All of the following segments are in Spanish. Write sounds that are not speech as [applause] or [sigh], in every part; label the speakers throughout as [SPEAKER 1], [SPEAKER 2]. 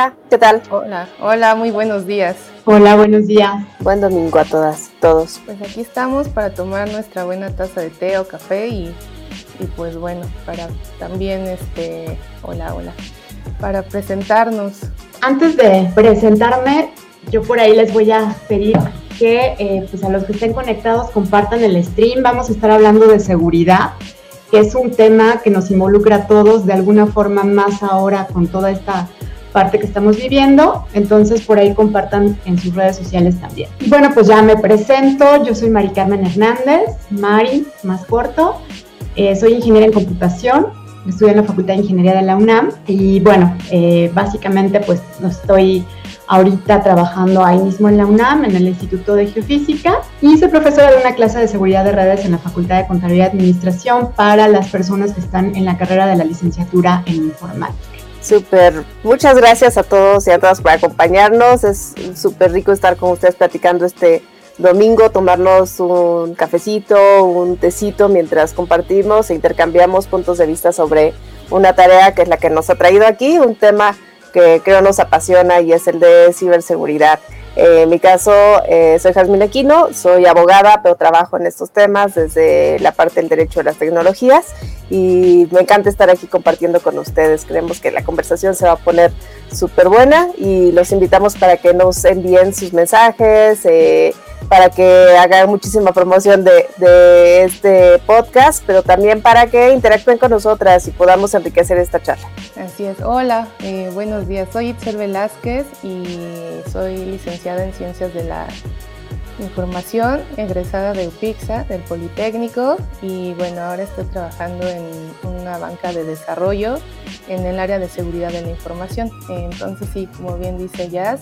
[SPEAKER 1] Hola, ¿qué tal?
[SPEAKER 2] Hola, hola, muy buenos días.
[SPEAKER 3] Hola, buenos días.
[SPEAKER 1] Buen domingo a todas, todos.
[SPEAKER 2] Pues aquí estamos para tomar nuestra buena taza de té o café y, y pues bueno, para también este, hola, hola, para presentarnos.
[SPEAKER 3] Antes de presentarme, yo por ahí les voy a pedir que eh, pues a los que estén conectados compartan el stream. Vamos a estar hablando de seguridad, que es un tema que nos involucra a todos de alguna forma más ahora con toda esta parte que estamos viviendo. Entonces por ahí compartan en sus redes sociales también. Y bueno, pues ya me presento. Yo soy Mari Carmen Hernández, Mari, más corto. Eh, soy ingeniera en computación. Estudio en la Facultad de Ingeniería de la UNAM y bueno, eh, básicamente pues estoy ahorita trabajando ahí mismo en la UNAM, en el Instituto de Geofísica, y soy profesora de una clase de seguridad de redes en la Facultad de Contabilidad y Administración para las personas que están en la carrera de la licenciatura en informática.
[SPEAKER 1] Súper, muchas gracias a todos y a todas por acompañarnos. Es súper rico estar con ustedes platicando este domingo, tomarnos un cafecito, un tecito mientras compartimos e intercambiamos puntos de vista sobre una tarea que es la que nos ha traído aquí, un tema que creo nos apasiona y es el de ciberseguridad. Eh, en mi caso, eh, soy Jasmine Aquino, soy abogada, pero trabajo en estos temas desde la parte del derecho de las tecnologías y me encanta estar aquí compartiendo con ustedes. Creemos que la conversación se va a poner súper buena y los invitamos para que nos envíen sus mensajes. Eh, para que hagan muchísima promoción de, este podcast, pero también para que interactúen con nosotras y podamos enriquecer esta charla.
[SPEAKER 2] Así es. Hola, eh, buenos días. Soy Itzel Velázquez y soy licenciada en Ciencias de la Información, egresada de UPIXA, del Politécnico, y bueno, ahora estoy trabajando en una banca de desarrollo en el área de seguridad de la información. Entonces, sí, como bien dice Jazz,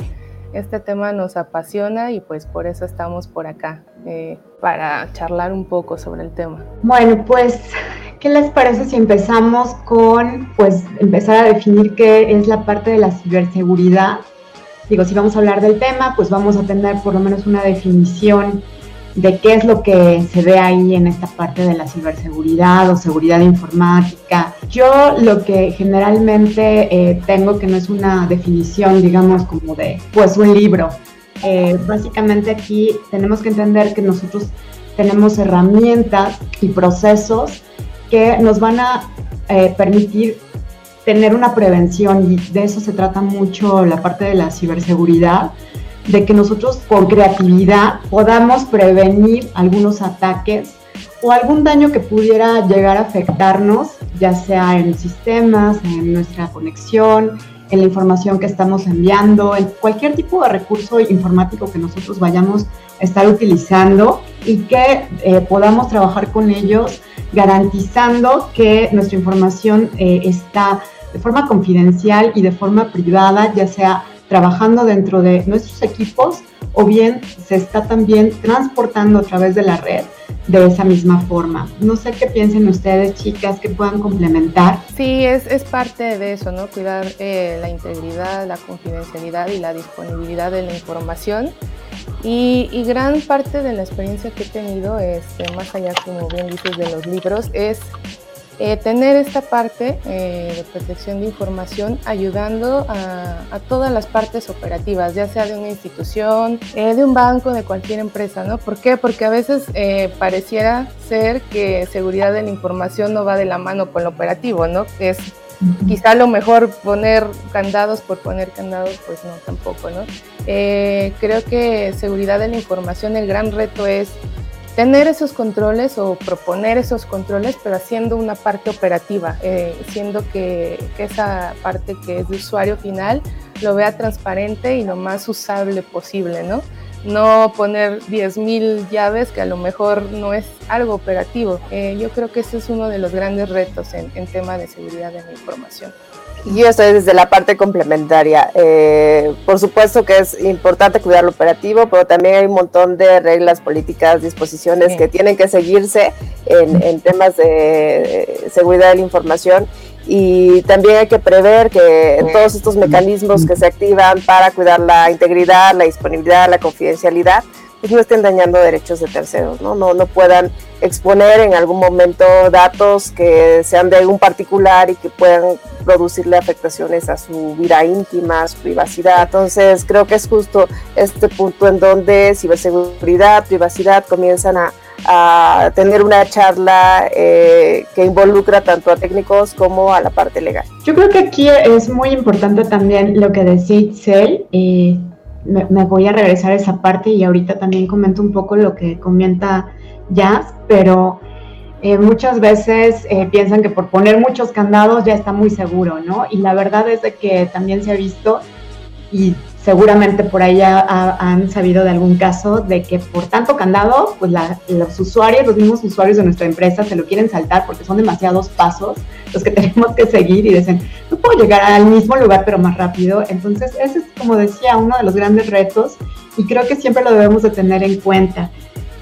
[SPEAKER 2] este tema nos apasiona y pues por eso estamos por acá, eh, para charlar un poco sobre el tema.
[SPEAKER 3] Bueno, pues, ¿qué les parece si empezamos con, pues, empezar a definir qué es la parte de la ciberseguridad? Digo, si vamos a hablar del tema, pues vamos a tener por lo menos una definición de qué es lo que se ve ahí en esta parte de la ciberseguridad o seguridad informática. Yo lo que generalmente eh, tengo, que no es una definición, digamos, como de, pues un libro. Eh, básicamente aquí tenemos que entender que nosotros tenemos herramientas y procesos que nos van a eh, permitir tener una prevención y de eso se trata mucho la parte de la ciberseguridad de que nosotros con creatividad podamos prevenir algunos ataques o algún daño que pudiera llegar a afectarnos, ya sea en sistemas, en nuestra conexión, en la información que estamos enviando, en cualquier tipo de recurso informático que nosotros vayamos a estar utilizando y que eh, podamos trabajar con ellos garantizando que nuestra información eh, está de forma confidencial y de forma privada, ya sea trabajando dentro de nuestros equipos o bien se está también transportando a través de la red de esa misma forma. No sé qué piensen ustedes, chicas, que puedan complementar.
[SPEAKER 2] Sí, es, es parte de eso, ¿no? Cuidar eh, la integridad, la confidencialidad y la disponibilidad de la información. Y, y, gran parte de la experiencia que he tenido, este, más allá, como bien dices, de los libros, es eh, tener esta parte eh, de protección de información ayudando a, todas las partes operativas, ya sea de una institución, eh, de un banco, de cualquier empresa, ¿no? ¿Por qué? Porque a veces pareciera ser que seguridad de la información no va de la mano con lo operativo, ¿no? Es quizá lo mejor poner candados por poner candados, pues no, tampoco, ¿no? creo que seguridad de la información, el gran reto es tener esos controles o proponer esos controles, pero haciendo una parte operativa, eh, siendo que, esa parte que es de usuario final lo vea transparente y lo más usable posible, ¿no? No poner 10.000 llaves que a lo mejor no es algo operativo. Eh, yo creo que ese es uno de los grandes retos en, en tema de seguridad de la información.
[SPEAKER 1] Yo estoy desde la parte complementaria. Eh, por supuesto que es importante cuidar lo operativo, pero también hay un montón de reglas, políticas, disposiciones que tienen que seguirse en, temas de seguridad de la información y también hay que prever que todos estos mecanismos que se activan para cuidar la integridad, la disponibilidad, la confidencialidad, pues no estén dañando derechos de terceros, ¿no? No, no puedan exponer en algún momento datos que sean de un particular y que puedan producirle afectaciones a su vida íntima, a su privacidad. Entonces creo que es justo este punto en donde ciberseguridad, privacidad comienzan a, a tener una charla eh, que involucra tanto a técnicos como a la parte legal.
[SPEAKER 3] Yo creo que aquí es muy importante también lo que decía Itzel. Eh, me, voy a regresar a esa parte y ahorita también comento un poco lo que comenta Jazz, pero eh, muchas veces piensan que por poner muchos candados ya está muy seguro, ¿no? Y la verdad es de que también se ha visto y seguramente por ahí ya han sabido de algún caso de que por tanto candado, pues los usuarios, los mismos usuarios de nuestra empresa se lo quieren saltar porque son demasiados pasos los que [laughs] tenemos que seguir y dicen, no puedo llegar al mismo lugar pero más rápido. Entonces, ese es, como decía, uno de los grandes retos y creo que siempre lo debemos de tener en cuenta.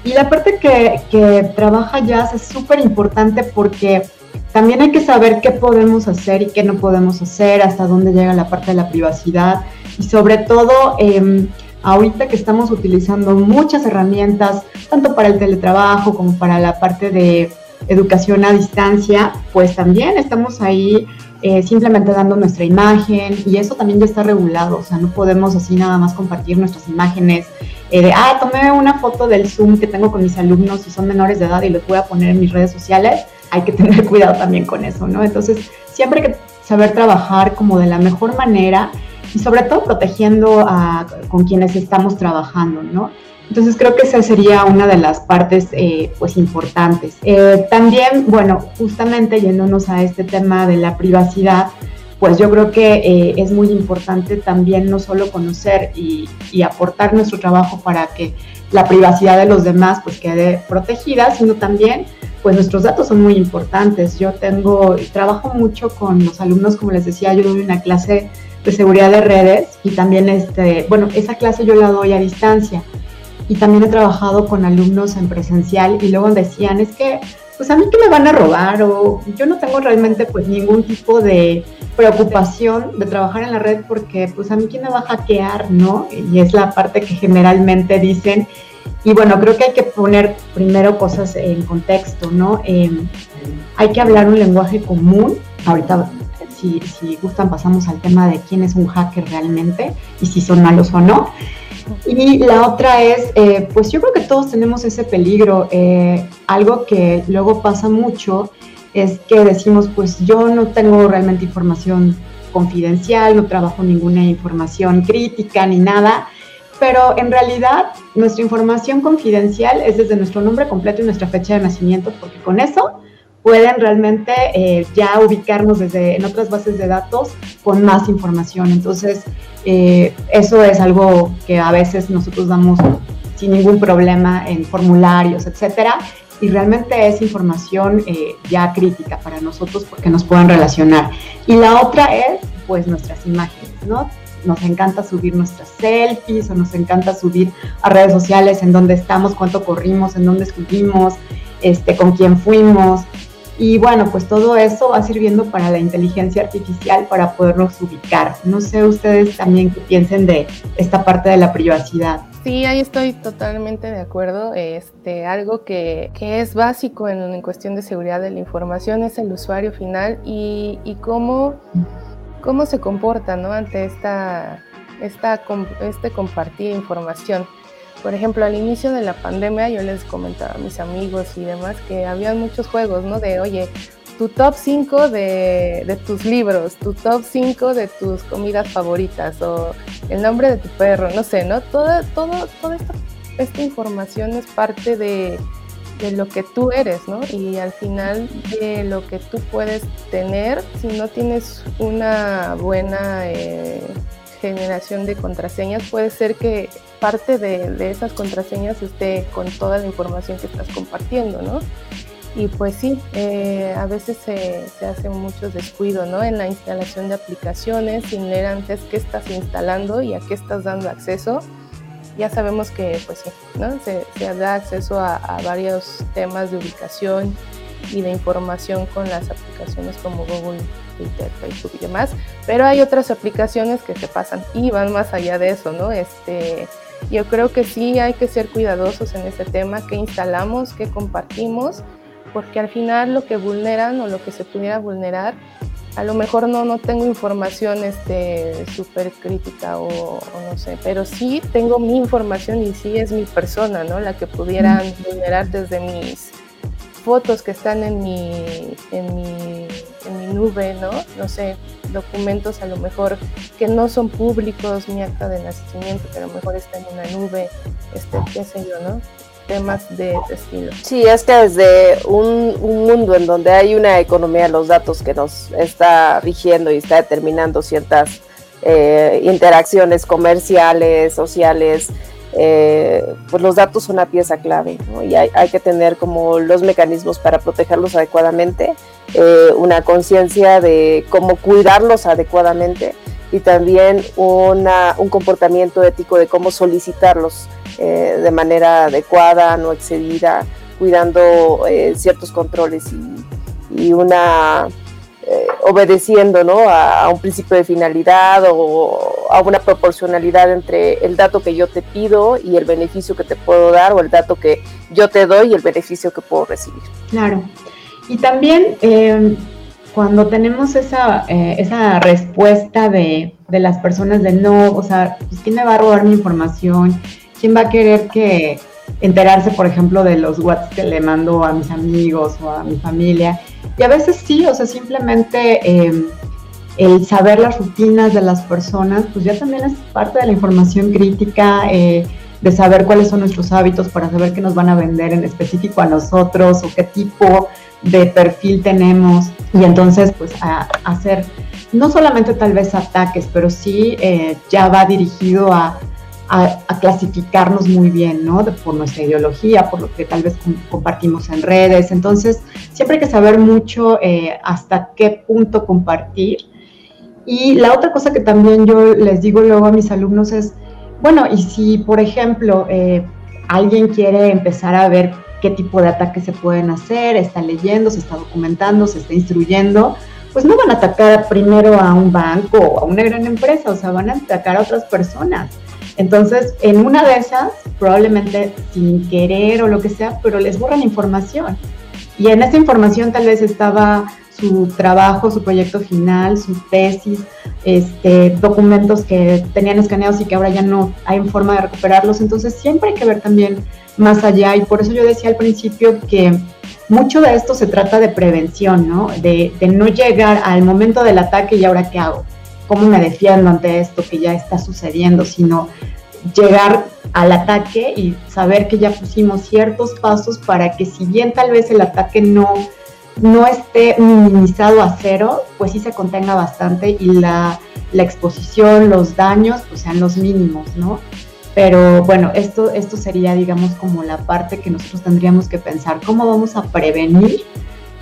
[SPEAKER 3] Y la parte que, que trabaja Jazz es súper importante porque también hay que saber qué podemos hacer y qué no podemos hacer, hasta dónde llega la parte de la privacidad y sobre todo em, ahorita que estamos utilizando muchas herramientas, tanto para el teletrabajo como para la parte de educación a distancia, pues también estamos ahí eh, simplemente dando nuestra imagen y eso también ya está regulado, o sea, no podemos así nada más compartir nuestras imágenes eh, de, ah, tomé una foto del Zoom que tengo con mis alumnos y son menores de edad y los voy a poner en mis redes sociales, hay que tener [laughs] cuidado también con eso, ¿no? Entonces, siempre hay que saber trabajar como de la mejor manera y sobre todo protegiendo a, con quienes estamos trabajando, ¿no? Entonces creo que esa sería una de las partes eh, pues importantes. Eh, también, bueno, justamente yéndonos a este tema de la privacidad, pues yo creo que eh, es muy importante también no solo conocer y, y, aportar nuestro trabajo para que la privacidad de los demás pues quede protegida, sino también pues nuestros datos son muy importantes. Yo tengo, trabajo mucho con los alumnos, como les decía, yo doy una clase de seguridad de redes y también, este, bueno, esa clase yo la doy a distancia y también he trabajado con alumnos en presencial y luego decían, es que, pues a mí que me van a robar o yo no tengo realmente pues ningún tipo de preocupación de trabajar en la red porque pues a mí quién me va a hackear, ¿no? Y es la parte que generalmente dicen. Y bueno, creo que hay que poner primero cosas en contexto, ¿no? Em, hay que hablar un lenguaje común. Ahorita si, gustan pasamos al tema de quién es un hacker realmente y si son malos o no. Y la otra es, eh, pues yo creo que todos tenemos ese peligro. Eh, algo que luego pasa mucho es que decimos, pues yo no tengo realmente información confidencial, no trabajo ninguna información crítica ni nada, pero en realidad nuestra información confidencial es desde nuestro nombre completo y nuestra fecha de nacimiento, porque con eso pueden realmente eh, ya ubicarnos desde en otras bases de datos con más información. Entonces, eh, eso es algo que a veces nosotros damos sin ningún problema en formularios, etcétera, y realmente es información eh, ya crítica para nosotros porque nos pueden relacionar. Y la otra es, pues, nuestras imágenes, ¿no? Nos encanta subir nuestras selfies o nos encanta subir a redes sociales en dónde estamos, cuánto corrimos, en dónde estuvimos, este, con quién fuimos. Y bueno, pues todo eso va sirviendo para la inteligencia artificial para podernos ubicar. No sé ustedes también qué piensen de esta parte de la privacidad.
[SPEAKER 2] Sí, ahí estoy totalmente de acuerdo. Este, algo que, que es básico en, en, cuestión de seguridad de la información es el usuario final y, y cómo, cómo se comporta ¿no? ante esta, esta, este compartir información. Por ejemplo, al inicio de la pandemia yo les comentaba a mis amigos y demás que había muchos juegos, ¿no? De, oye, tu top 5 de, tus libros, tu top 5 de tus comidas favoritas o el nombre de tu perro, no sé, ¿no? Toda, todo, toda esta, esta información es parte de, de, lo que tú eres, ¿no? Y al final de lo que tú puedes tener, si no tienes una buena... Eh, generación de contraseñas, puede ser que parte de, esas contraseñas esté con toda la información que estás compartiendo, ¿no? Y pues sí, eh, a veces se, se, hace mucho descuido, ¿no? En la instalación de aplicaciones, sin leer antes qué estás instalando y a qué estás dando acceso. Ya sabemos que, pues sí, ¿no? Se, se da acceso a, a varios temas de ubicación y de información con las aplicaciones como Google Twitter, Facebook y demás, pero hay otras aplicaciones que se pasan y van más allá de eso, ¿no? Este, Yo creo que sí hay que ser cuidadosos en este tema, que instalamos, que compartimos, porque al final lo que vulneran o lo que se pudiera vulnerar, a lo mejor no, no tengo información súper este, crítica o, no sé, pero sí tengo mi información y sí es mi persona, ¿no? La que pudieran vulnerar desde mis fotos que están en mi, en mi, en mi nube, ¿no? No sé, documentos a lo mejor que no son públicos, mi acta de nacimiento, que a lo mejor está en una nube, este, qué sé yo, ¿no? Temas de, estilo.
[SPEAKER 1] Sí, es que desde un, mundo en donde hay una economía de los datos que nos está rigiendo y está determinando ciertas eh, interacciones comerciales, sociales, eh, pues los datos son una pieza clave y hay, que tener como los mecanismos para protegerlos adecuadamente, eh, una conciencia de cómo cuidarlos adecuadamente y también una, un comportamiento ético de cómo solicitarlos eh, de manera adecuada, no excedida, cuidando ciertos controles y, y una eh, obedeciendo ¿no? a, un principio de finalidad o a una proporcionalidad entre el dato que yo te pido y el beneficio que te puedo dar o el dato que yo te doy y el beneficio que puedo recibir.
[SPEAKER 3] Claro. Y también em, cuando tenemos esa, eh, esa respuesta de, de, las personas de no, o sea, pues, ¿quién me va a robar mi información? ¿Quién va a querer que enterarse, por ejemplo, de los WhatsApp que le mando a mis amigos o a mi familia? Y a veces sí, o sea, simplemente em, el saber las rutinas de las personas, pues ya también es parte de la información crítica, eh, de saber cuáles son nuestros hábitos para saber qué nos van a vender en específico a nosotros o qué tipo de perfil tenemos. Y entonces, pues, a, hacer no solamente tal vez ataques, pero sí eh, ya va dirigido a a, clasificarnos muy bien, ¿no? por nuestra ideología, por lo que tal vez compartimos en redes. Entonces, siempre hay que saber mucho eh, hasta qué punto compartir. Y la otra cosa que también yo les digo luego a mis alumnos es, bueno, y si, por ejemplo, eh, alguien quiere empezar a ver qué tipo de ataques se pueden hacer, está leyendo, se está documentando, se está instruyendo, pues no van a atacar primero a un banco o a una gran empresa, o sea, van a atacar a otras personas. Entonces, en una de esas, probablemente sin querer o lo que sea, pero les borran información. Y en esa información tal vez estaba su trabajo, su proyecto final, su tesis, este, documentos que tenían escaneados y que ahora ya no hay forma de recuperarlos. Entonces siempre hay que ver también más allá y por eso yo decía al principio que mucho de esto se trata de prevención, ¿no? De, de no llegar al momento del ataque y ahora qué hago cómo me defiendo ante esto que ya está sucediendo, sino llegar al ataque y saber que ya pusimos ciertos pasos para que si bien tal vez el ataque no, no esté minimizado a cero, pues sí se contenga bastante y la, la exposición, los daños, pues sean los mínimos, ¿no? Pero bueno, esto, esto sería, digamos, como la parte que nosotros tendríamos que pensar, ¿cómo vamos a prevenir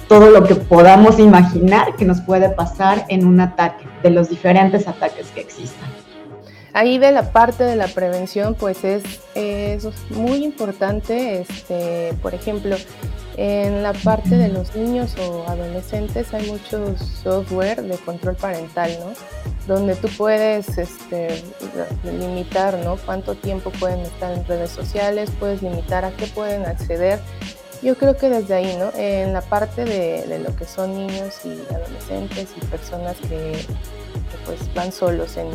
[SPEAKER 3] todo lo que podamos imaginar que nos puede pasar en un ataque, de los diferentes ataques que existan.
[SPEAKER 2] Ahí de la parte de la prevención, pues es, es muy importante, este, por ejemplo, en la parte de los niños o adolescentes hay mucho software de control parental, ¿no? Donde tú puedes este, limitar, ¿no? Cuánto tiempo pueden estar en redes sociales, puedes limitar a qué pueden acceder yo creo que desde ahí, ¿no? En la parte de, lo que son niños y adolescentes y personas que, pues van solos en,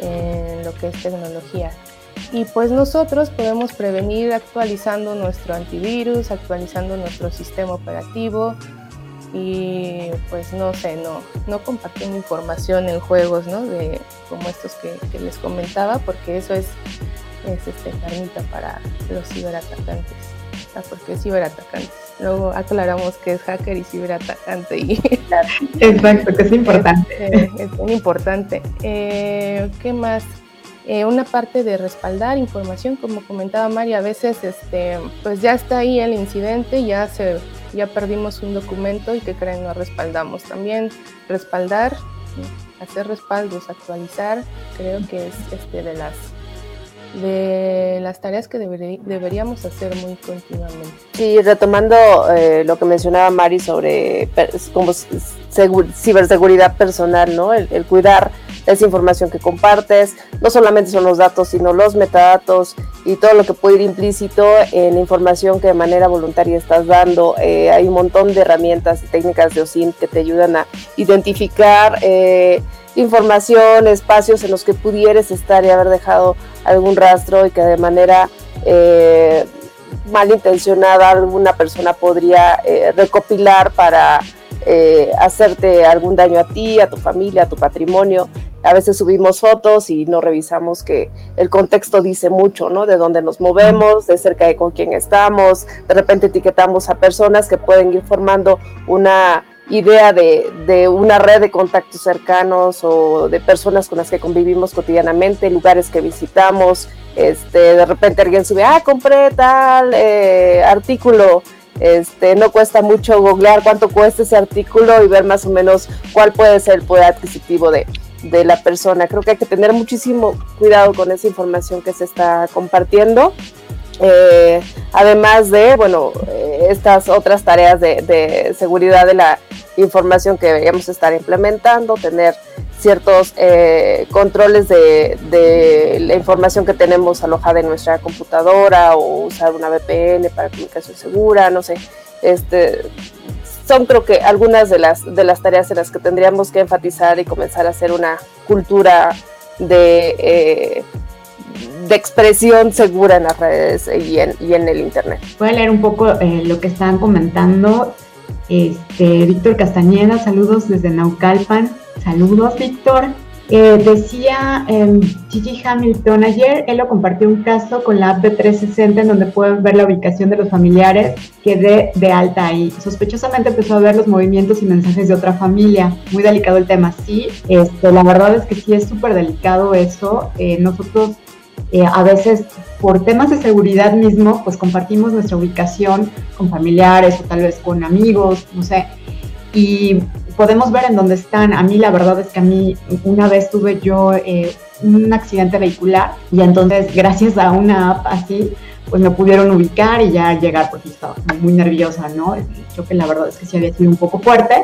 [SPEAKER 2] lo que es tecnología. Y pues nosotros podemos prevenir actualizando nuestro antivirus, actualizando nuestro sistema operativo y pues no sé, no, no compartiendo información en juegos, ¿no? De, como estos que, les comentaba, porque eso es, es este, carnita para los ciberatacantes porque es ciberatacante. Luego aclaramos que es hacker y ciberatacante. Y [laughs]
[SPEAKER 3] Exacto, que es importante. [laughs]
[SPEAKER 2] es muy importante. Eh, ¿Qué más? Eh, una parte de respaldar información, como comentaba María, a veces este, pues ya está ahí el incidente, ya, se, ya perdimos un documento y que creen no respaldamos. También respaldar, hacer respaldos, actualizar, creo que es este, de las de las tareas que deberíamos hacer muy continuamente.
[SPEAKER 1] Sí, retomando eh, lo que mencionaba Mari sobre como ciberseguridad personal, ¿no? El, cuidar esa información que compartes, no solamente son los datos, sino los metadatos y todo lo que puede ir implícito en información que de manera voluntaria estás dando. Eh, hay un montón de herramientas y técnicas de OSINT que te ayudan a identificar eh, información, espacios en los que pudieres estar y haber dejado algún rastro y que de manera eh, malintencionada alguna persona podría eh, recopilar para eh, hacerte algún daño a ti, a tu familia, a tu patrimonio. A veces subimos fotos y no revisamos que el contexto dice mucho, ¿no? De dónde nos movemos, de cerca de con quién estamos. De repente etiquetamos a personas que pueden ir formando una idea de, de, una red de contactos cercanos o de personas con las que convivimos cotidianamente, lugares que visitamos. Este, de repente alguien sube, ah, compré tal eh, artículo. Este, no cuesta mucho googlear cuánto cuesta ese artículo y ver más o menos cuál puede ser el poder adquisitivo de, de la persona. Creo que hay que tener muchísimo cuidado con esa información que se está compartiendo. Eh, además de, bueno, eh, estas otras tareas de, seguridad de la información que deberíamos estar implementando, tener ciertos eh, controles de, la información que tenemos alojada en nuestra computadora o usar una VPN para comunicación segura, no sé, este, son creo que algunas de las, de las tareas en las que tendríamos que enfatizar y comenzar a hacer una cultura de de expresión segura en las redes y en, y en el Internet.
[SPEAKER 3] Voy a leer un poco eh, lo que están comentando. Este, Víctor Castañeda, saludos desde Naucalpan. Saludos, Víctor. Eh, decía eh, Gigi Hamilton, ayer él lo compartió un caso con la app de 360 en donde pueden ver la ubicación de los familiares, quedé de alta ahí. Sospechosamente empezó a ver los movimientos y mensajes de otra familia. Muy delicado el tema, sí. Este, la verdad es que sí es súper delicado eso. Eh, nosotros eh, a veces por temas de seguridad mismo, pues compartimos nuestra ubicación con familiares o tal vez con amigos, no sé, y podemos ver en dónde están. A mí la verdad es que a mí una vez tuve yo eh, un accidente vehicular y entonces gracias a una app así, pues me pudieron ubicar y ya llegar porque estaba muy nerviosa, ¿no? Yo que la verdad es que sí había sido un poco fuerte,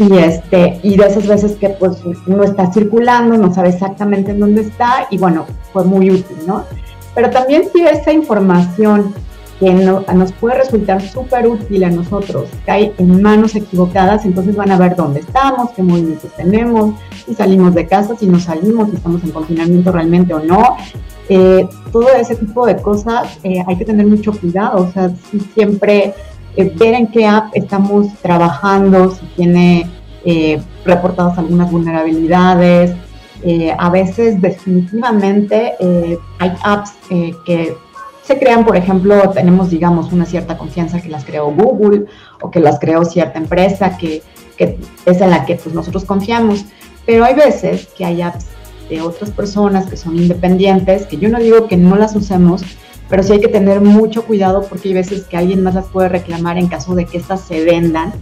[SPEAKER 3] y, este, y de esas veces que pues uno está circulando, no sabe exactamente en dónde está y bueno, fue muy útil, ¿no? Pero también si esa información que nos puede resultar súper útil a nosotros cae en manos equivocadas, entonces van a ver dónde estamos, qué movimientos tenemos, si salimos de casa, si no salimos, si estamos en confinamiento realmente o no. Eh, todo ese tipo de cosas eh, hay que tener mucho cuidado, o sea, si siempre eh, ver en qué app estamos trabajando, si tiene eh, reportadas algunas vulnerabilidades. Eh, a veces definitivamente hay apps que se crean, por ejemplo, tenemos, digamos, una cierta confianza que las creó Google o que las creó cierta empresa que, que es en la que pues, nosotros confiamos, pero hay veces que hay apps de otras personas que son independientes, que yo no digo que no las usemos, pero sí hay que tener mucho cuidado porque hay veces que alguien más las puede reclamar en caso de que estas se vendan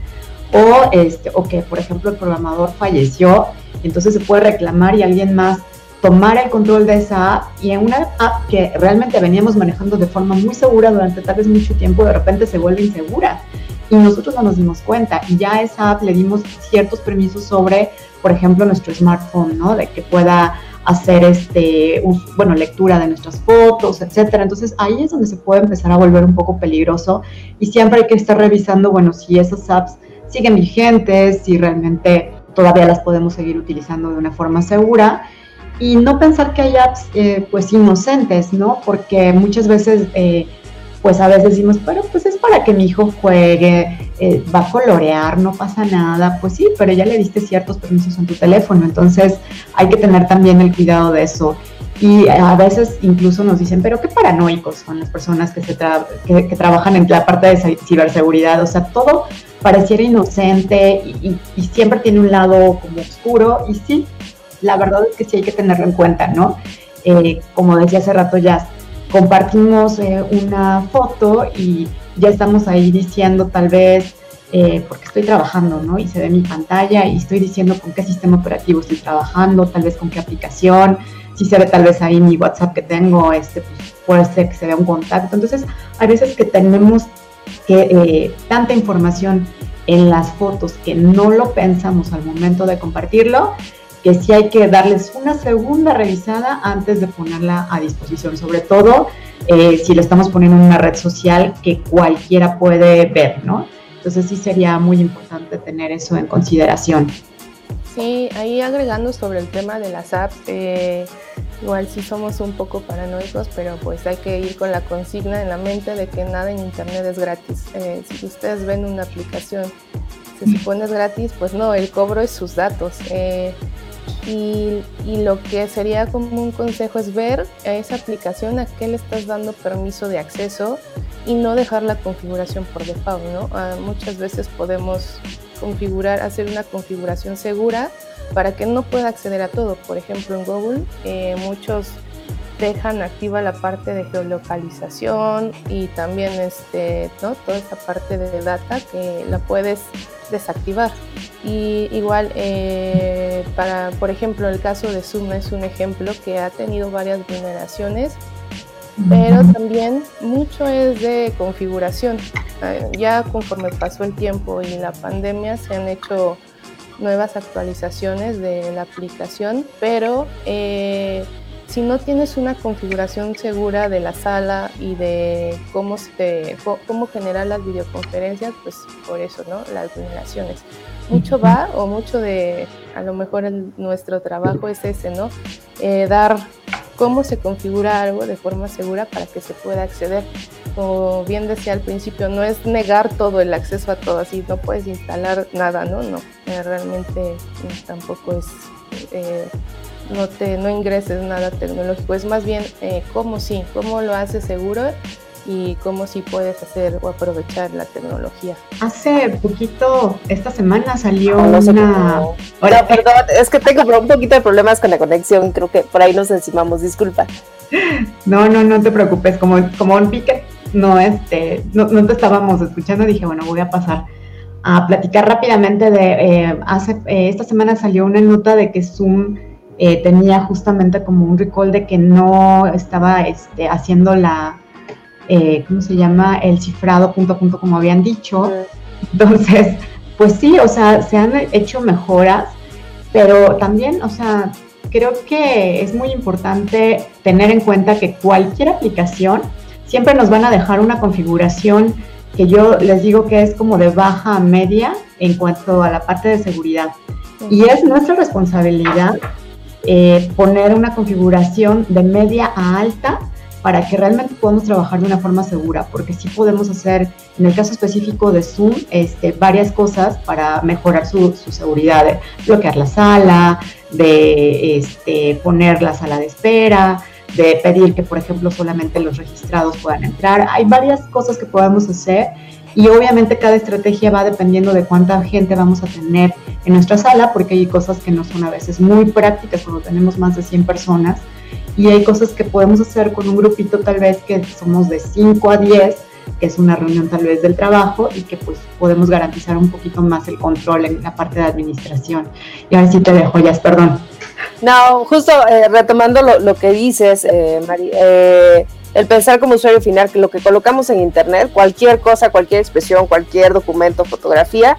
[SPEAKER 3] o, este, o que, por ejemplo, el programador falleció, entonces se puede reclamar y alguien más tomar el control de esa app y en una app que realmente veníamos manejando de forma muy segura durante tal vez mucho tiempo, de repente se vuelve insegura y nosotros no nos dimos cuenta y ya a esa app le dimos ciertos permisos sobre, por ejemplo, nuestro smartphone, ¿no? De que pueda hacer este, bueno, lectura de nuestras fotos, etcétera. Entonces ahí es donde se puede empezar a volver un poco peligroso y siempre hay que estar revisando, bueno, si esas apps siguen vigentes, si realmente todavía las podemos seguir utilizando de una forma segura y no pensar que hay apps eh, pues inocentes, ¿no? Porque muchas veces eh, pues a veces decimos, pero pues es para que mi hijo juegue, eh, va a colorear, no pasa nada, pues sí, pero ya le diste ciertos permisos en tu teléfono, entonces hay que tener también el cuidado de eso. Y a veces incluso nos dicen, pero qué paranoicos son las personas que, se que, trabajan en la parte de ciberseguridad, o sea, todo pareciera inocente y, siempre tiene un lado como oscuro, y sí, la verdad es que sí hay que tenerlo en cuenta, ¿no? Eh, como decía hace rato ya, compartimos eh, una foto y ya estamos ahí diciendo tal vez eh, porque estoy trabajando, ¿no? Y se ve mi pantalla y estoy diciendo con qué sistema operativo estoy trabajando, tal vez con qué aplicación, si se ve tal vez ahí mi WhatsApp que tengo, este, pues puede ser que se vea un contacto. Entonces, hay veces que tenemos que eh, tanta información en las fotos que no lo pensamos al momento de compartirlo, que sí hay que darles una segunda revisada antes de ponerla a disposición, sobre todo eh, si lo estamos poniendo en una red social que cualquiera puede ver, ¿no? Entonces sí sería muy importante tener eso en consideración.
[SPEAKER 2] Sí, ahí agregando sobre el tema de las apps, eh, igual sí somos un poco paranoicos, pero pues hay que ir con la consigna en la mente de que nada en Internet es gratis. Eh, si ustedes ven una aplicación, se supone es gratis, pues no, el cobro es sus datos. Eh, y, lo que sería como un consejo es ver a esa aplicación a qué le estás dando permiso de acceso y no dejar la configuración por default, ¿no? Ah, muchas veces podemos configurar, hacer una configuración segura para que no pueda acceder a todo. Por ejemplo, en Google eh, muchos dejan activa la parte de geolocalización y también este, ¿no? toda esta parte de data que la puedes desactivar. Y igual, eh, para, por ejemplo, el caso de Zoom es un ejemplo que ha tenido varias vulneraciones, pero también mucho es de configuración. Eh, ya conforme pasó el tiempo y la pandemia se han hecho nuevas actualizaciones de la aplicación, pero eh, si no tienes una configuración segura de la sala y de cómo, se, cómo generar las videoconferencias, pues por eso, ¿no? Las vulneraciones. Mucho va o mucho de, a lo mejor nuestro trabajo es ese, ¿no? Eh, dar cómo se configura algo de forma segura para que se pueda acceder. Como bien decía al principio, no es negar todo el acceso a todo, así no puedes instalar nada, ¿no? No, eh, realmente tampoco es, eh, no, te, no ingreses nada tecnológico, es más bien eh, cómo sí, cómo lo haces seguro y cómo sí puedes hacer o aprovechar la tecnología.
[SPEAKER 3] Hace poquito, esta semana salió ah,
[SPEAKER 1] una... perdón, es que tengo un poquito de problemas con la conexión, creo que por ahí nos encimamos, disculpa. [laughs]
[SPEAKER 3] No, no, no te preocupes, como, como un pique, no, este, no, te estábamos escuchando, dije, bueno, voy a pasar a platicar rápidamente de, eh, hace, eh, esta semana salió una nota de que Zoom eh, tenía justamente como un recall de que no estaba este, haciendo la eh, ¿cómo se llama? El cifrado punto a punto, como habían dicho. Entonces, pues sí, o sea, se han hecho mejoras, pero también, o sea, creo que es muy importante tener en cuenta que cualquier aplicación siempre nos van a dejar una configuración que yo les digo que es como de baja a media en cuanto a la parte de seguridad. Y es nuestra responsabilidad eh, poner una configuración de media a alta para que realmente podamos trabajar de una forma segura, porque sí podemos hacer, en el caso específico de Zoom, este, varias cosas para mejorar su, seguridad, de bloquear la sala, de este, poner la sala de espera, de pedir que, por ejemplo, solamente los registrados puedan entrar. Hay varias cosas que podemos hacer y obviamente cada estrategia va dependiendo de cuánta gente vamos a tener en nuestra sala, porque hay cosas que no son a veces muy prácticas cuando tenemos más de 100 personas y hay cosas que podemos hacer con un grupito tal vez que somos de 5 a 10, que es una reunión tal vez del trabajo y que pues podemos garantizar un poquito más el control en la parte de administración. Y ahora sí te dejo, ya, perdón.
[SPEAKER 1] No, justo eh, retomando lo, que dices, eh, Mari, eh, el pensar como usuario final que lo que colocamos en Internet, cualquier cosa, cualquier expresión, cualquier documento, fotografía,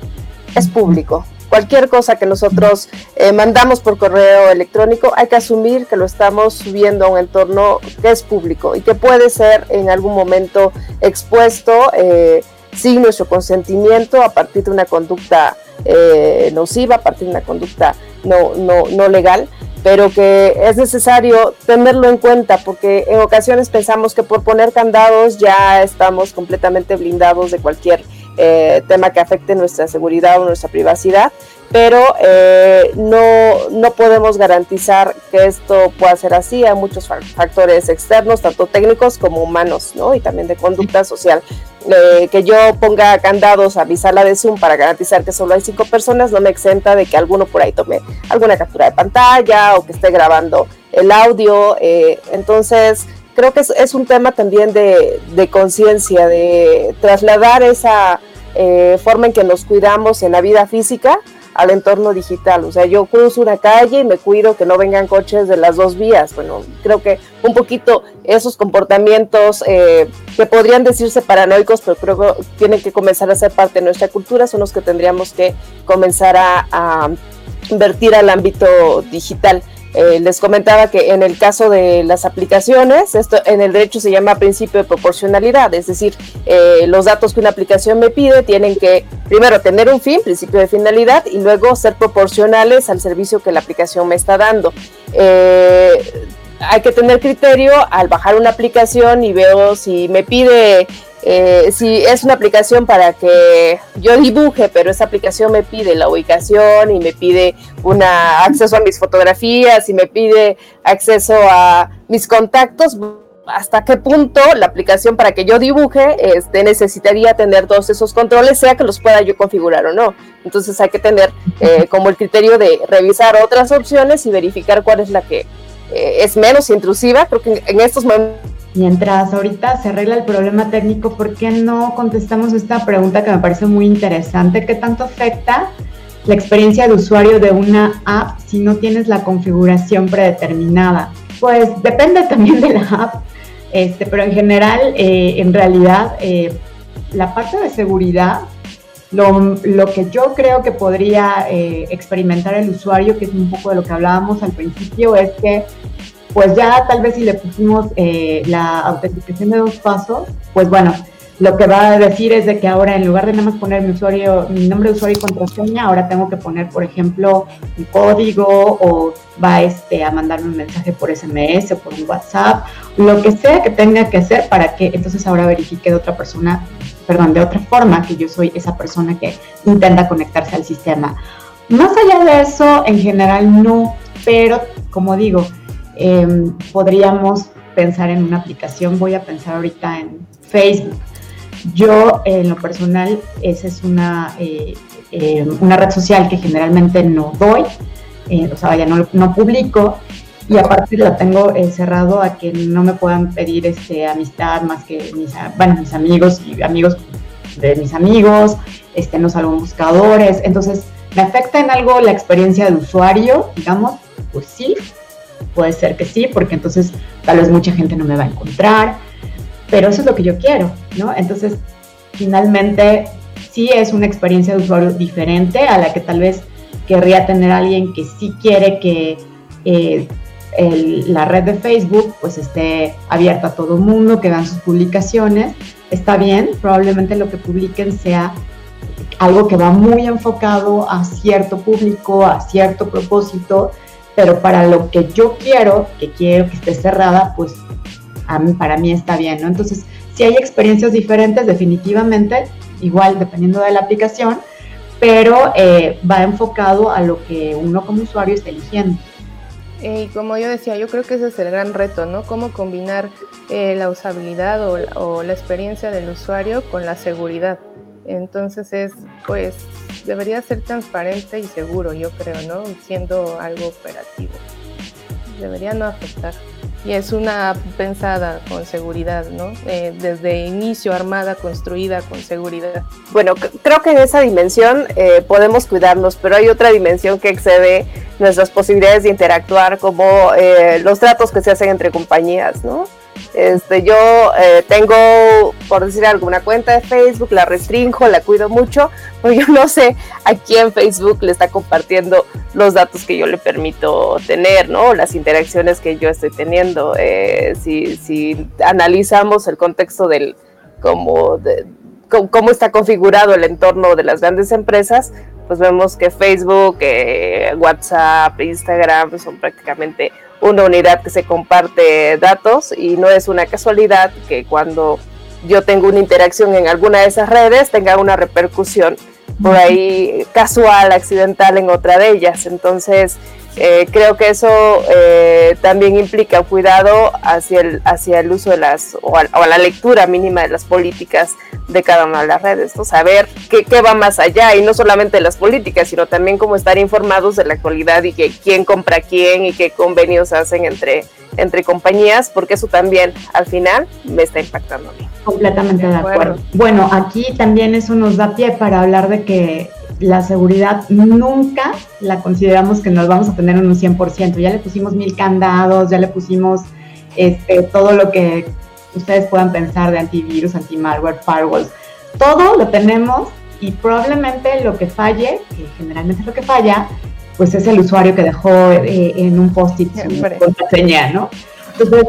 [SPEAKER 1] es público. Cualquier cosa que nosotros eh, mandamos por correo electrónico, hay que asumir que lo estamos subiendo a un entorno que es público y que puede ser en algún momento expuesto eh, sin nuestro consentimiento a partir de una conducta eh, nociva, a partir de una conducta no, no, no legal pero que es necesario tenerlo en cuenta porque en ocasiones pensamos que por poner candados ya estamos completamente blindados de cualquier eh, tema que afecte nuestra seguridad o nuestra privacidad, pero eh, no, no podemos garantizar que esto pueda ser así. Hay muchos factores externos, tanto técnicos como humanos, ¿no? Y también de conducta social. Eh, que yo ponga candados a mi sala de Zoom para garantizar que solo hay cinco personas no me exenta de que alguno por ahí tome alguna captura de pantalla o que esté grabando el audio. entonces, creo que es, un tema también de, conciencia, de trasladar esa, eh, forma en que nos cuidamos en la vida física al entorno digital. O sea, yo cruzo una calle y me cuido que no vengan coches de las dos vías. Bueno, creo que un poquito esos comportamientos eh, que podrían decirse paranoicos, pero creo que tienen que comenzar a ser parte de nuestra cultura, son los que tendríamos que comenzar a, a invertir al ámbito digital. Eh, les comentaba que en el caso de las aplicaciones, esto en el derecho se llama principio de proporcionalidad, es decir, eh, los datos que una aplicación me pide tienen que primero tener un fin, principio de finalidad, y luego ser proporcionales al servicio que la aplicación me está dando. Eh, hay que tener criterio al bajar una aplicación y veo si me pide eh, si es una aplicación para que yo dibuje, pero esa aplicación me pide la ubicación y me pide una acceso a mis fotografías y me pide acceso a mis contactos, hasta qué punto la aplicación para que yo dibuje este, necesitaría tener todos esos controles, sea que los pueda yo configurar o no. Entonces hay que tener eh, como el criterio de revisar otras opciones y verificar cuál es la que eh, es menos intrusiva. Creo que en estos momentos
[SPEAKER 3] Mientras ahorita se arregla el problema técnico, ¿por qué no contestamos esta pregunta que me parece muy interesante? ¿Qué tanto afecta la experiencia de usuario de una app si no tienes la configuración predeterminada? Pues depende también de la app, este, pero en general, eh, en realidad, eh, la parte de seguridad, lo, que yo creo que podría eh, experimentar el usuario, que es un poco de lo que hablábamos al principio, es que pues ya tal vez si le pusimos eh, la autenticación de dos pasos, pues bueno, lo que va a decir es de que ahora en lugar de nada más poner mi usuario, mi nombre de usuario y contraseña, ahora tengo que poner, por ejemplo, mi código o va este, a mandarme un mensaje por SMS o por WhatsApp, lo que sea que tenga que hacer para que entonces ahora verifique de otra persona, perdón, de otra forma que yo soy esa persona que intenta conectarse al sistema. Más allá de eso, en general no, pero como digo, Em, podríamos pensar en una aplicación, voy a pensar ahorita en Facebook. Yo, en lo personal, esa es una, eh, em, una red social que generalmente no doy, eh, o sea, ya no, no publico, y aparte la tengo eh, cerrado a que no me puedan pedir este, amistad más que mis, bueno, mis amigos y amigos de mis amigos, este, no salgo buscadores, entonces, ¿me afecta en algo la experiencia de usuario, digamos? Pues sí, puede ser que sí, porque entonces tal vez mucha gente no me va a encontrar, pero eso es lo que yo quiero, ¿no? Entonces, finalmente, sí es una experiencia de usuario diferente a la que tal vez querría tener alguien que sí quiere que eh, la red de Facebook pues esté abierta a todo el mundo, que vean sus publicaciones. Está bien, probablemente lo que publiquen sea algo que va muy enfocado a cierto público, a cierto propósito, pero para lo que yo quiero, que quiero que esté cerrada, pues para mí está bien, ¿no? Entonces, si hay experiencias diferentes, definitivamente, igual dependiendo de la aplicación, pero eh, va enfocado a lo que uno como usuario está eligiendo.
[SPEAKER 2] Y como yo decía, yo creo que ese es el gran reto, ¿no? Cómo combinar eh, la usabilidad o la experiencia del usuario con la seguridad. Entonces es, pues, debería ser transparente y seguro, yo creo, ¿no? Siendo algo operativo. Debería no afectar. Y es una pensada con seguridad, ¿no? Eh, desde inicio armada, construida con seguridad.
[SPEAKER 1] Bueno, creo que en esa dimensión eh, podemos cuidarnos, pero hay otra dimensión que excede nuestras posibilidades de interactuar, como eh, los tratos que se hacen entre compañías, ¿no? Este, yo eh, tengo, por decir alguna cuenta de Facebook, la restringo, la cuido mucho, porque yo no sé a quién Facebook le está compartiendo los datos que yo le permito tener, ¿no? Las interacciones que yo estoy teniendo. Eh, si, si, analizamos el contexto del cómo, de, cómo está configurado el entorno de las grandes empresas, pues vemos que Facebook, eh, WhatsApp, Instagram son prácticamente una unidad que se comparte datos y no es una casualidad que cuando yo tengo una interacción en alguna de esas redes tenga una repercusión por ahí casual, accidental en otra de ellas. Entonces, eh, creo que eso eh, también implica cuidado hacia el, hacia el uso de las, o a, la lectura mínima de las políticas de cada una de las redes, ¿no? saber qué, qué, va más allá y no solamente las políticas, sino también cómo estar informados de la actualidad y que quién compra quién y qué convenios hacen entre, entre compañías, porque eso también al final me está impactando a mí.
[SPEAKER 3] Completamente de acuerdo. Bueno, aquí también eso nos da pie para hablar de que la seguridad nunca la consideramos que nos vamos a tener en un 100%. Ya le pusimos mil candados, ya le pusimos este, todo lo que ustedes puedan pensar de antivirus, antimalware, firewalls. Todo lo tenemos y probablemente lo que falle, que generalmente es lo que falla, pues es el usuario que dejó eh, en un post-it su contraseña, ¿no? Entonces,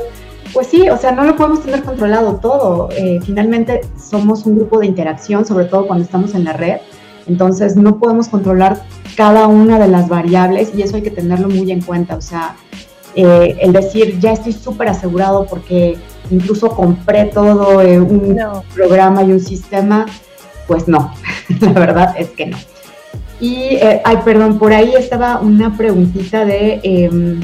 [SPEAKER 3] pues sí, o sea, no lo podemos tener controlado todo. Eh, finalmente somos un grupo de interacción, sobre todo cuando estamos en la red. Entonces no podemos controlar cada una de las variables y eso hay que tenerlo muy en cuenta. O sea, eh, el decir ya estoy súper asegurado porque incluso compré todo eh, un programa y un sistema, pues no, [laughs] la verdad es que no. Y, eh, ay, perdón, por ahí estaba una preguntita de, em,